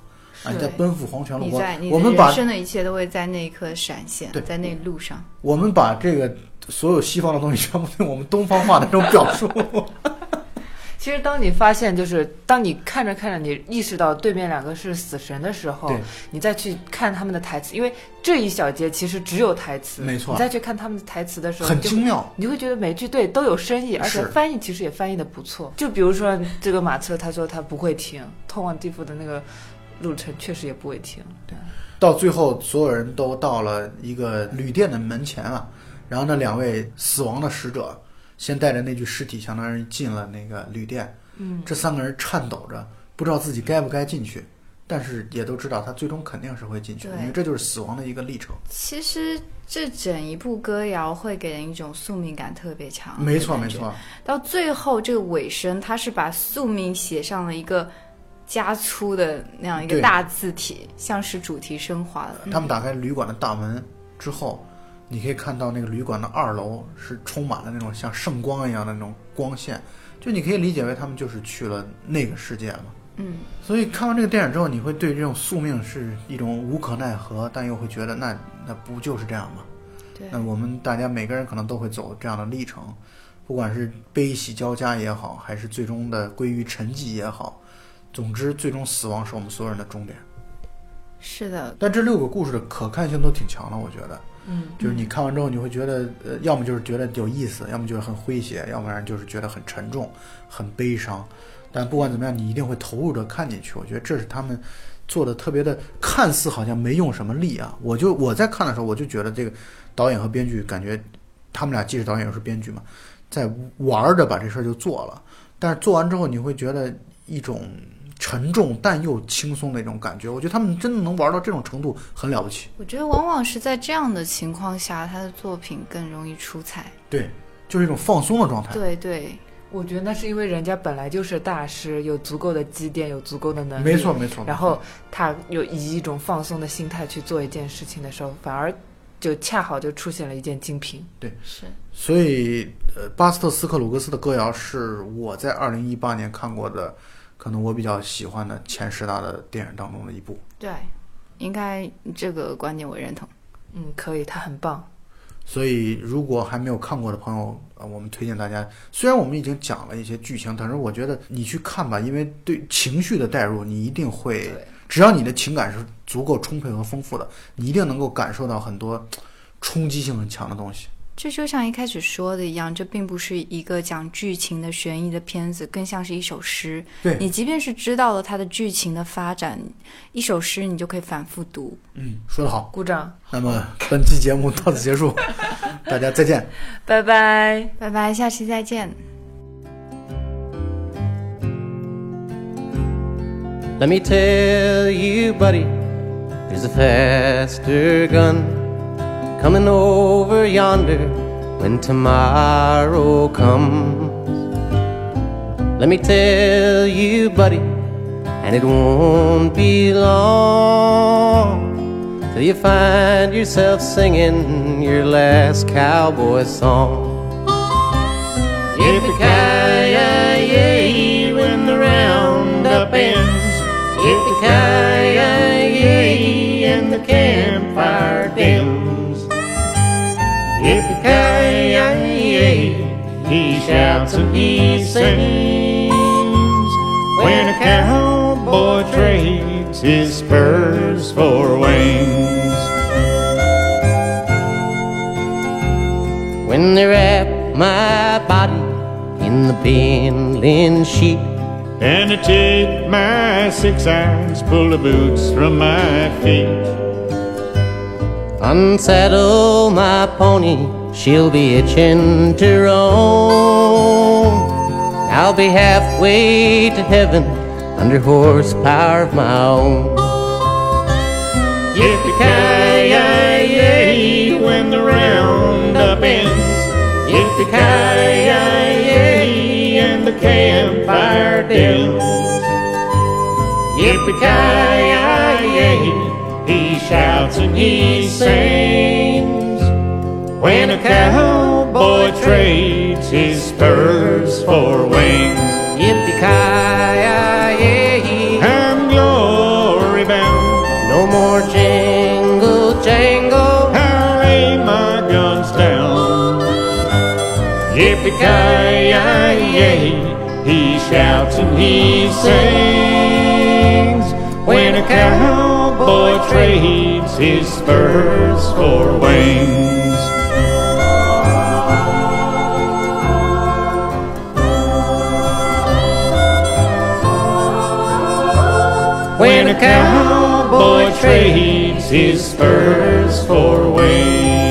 啊，你在奔赴黄泉路。我我们把人生的一切都会在那一刻闪现对，在那路上。我们把这个所有西方的东西全部用我们东方化的这种表述，(laughs) 其实当你发现，就是当你看着看着，你意识到对面两个是死神的时候，你再去看他们的台词，因为这一小节其实只有台词，没错你再去看他们的台词的时候，很精妙。你会觉得每句对都有深意，而且翻译其实也翻译的不错。就比如说这个马车，他说他不会停，通往地府的那个路程确实也不会停。对到最后，所有人都到了一个旅店的门前了，然后那两位死亡的使者先带着那具尸体，相当于进了那个旅店。嗯，这三个人颤抖着，不知道自己该不该进去，但是也都知道他最终肯定是会进去的，因为这就是死亡的一个历程。其实这整一部歌谣会给人一种宿命感特别强，没错，没。错，到最后这个尾声，他是把宿命写上了一个加粗的那样一个大字体，像是主题升华了。他们打开旅馆的大门之后，你可以看到那个旅馆的二楼是充满了那种像圣光一样的那种光线，就你可以理解为他们就是去了那个世界嘛。嗯，所以看完这个电影之后，你会对这种宿命是一种无可奈何，但又会觉得那那不就是这样吗？对那我们大家每个人可能都会走这样的历程，不管是悲喜交加也好，还是最终的归于沉寂也好，总之最终死亡是我们所有人的终点。是的，但这六个故事的可看性都挺强的，我觉得，就是你看完之后，你会觉得，呃，要么就是觉得有意思，要么就是很诙谐，要不然就是觉得很沉重、很悲伤。但不管怎么样，你一定会投入着看进去。我觉得这是他们做的特别的，看似好像没用什么力啊。我就我在看的时候，我就觉得这个导演和编剧感觉他们俩既是导演又是编剧嘛，在玩着把这事儿就做了。但是做完之后，你会觉得一种沉重但又轻松的一种感觉。我觉得他们真的能玩到这种程度，很了不起。我觉得往往是在这样的情况下，他的作品更容易出彩。对，就是一种放松的状态。对对，我觉得那是因为人家本来就是大师，有足够的积淀，有足够的能力。没错，没错。然后他有以一种放松的心态去做一件事情的时候，反而就恰好就出现了一件精品。对是所以，呃，巴斯特斯克鲁格斯的歌谣是我在二零一八年看过的，可能我比较喜欢的前十大的电影当中的一部。对，应该这个观点我认同。嗯，可以，他很棒。所以，如果还没有看过的朋友，呃，我们推荐大家。虽然我们已经讲了一些剧情，但是我觉得你去看吧，因为对情绪的代入，你一定会，只要你的情感是足够充沛和丰富的，你一定能够感受到很多冲击性很强的东西。这就像一开始说的一样，这并不是一个讲剧情的悬疑的片子，更像是一首诗。对你即便是知道了它的剧情的发展，一首诗你就可以反复读。嗯，说得好。鼓掌，那么本期节目到此结束，(laughs) 大家再见。拜拜。拜拜，下期再见。Let me tell you, buddy, there's a faster gun coming over yonder when tomorrow comes. Let me tell you, buddy, and it won't be long till you find yourself singing your last cowboy song. Yippee-ki-yay, when the roundup ends. Yippee-ki-yay, He shouts and he sings. When a cowboy trades his spurs for wings. When they wrap my body in the bindling sheet. And I take my six irons, pull the boots from my feet. Unsaddle my pony, she'll be itching to roam. I'll be halfway to heaven under horsepower of my own. Yippee-ki-yay, when the roundup ends. Yippee-ki-yay, and the campfire dins. Yippee-ki-yay, shouts and he sings. When a cowboy trades his spurs for wings. Yippee-ki-yay, I'm glory bound. No more jingle jangle. I lay my guns down. Yippee-ki-yay, he shouts and he sings. When a cowboy trades his spurs for wings. When a cowboy trades his spurs for wings.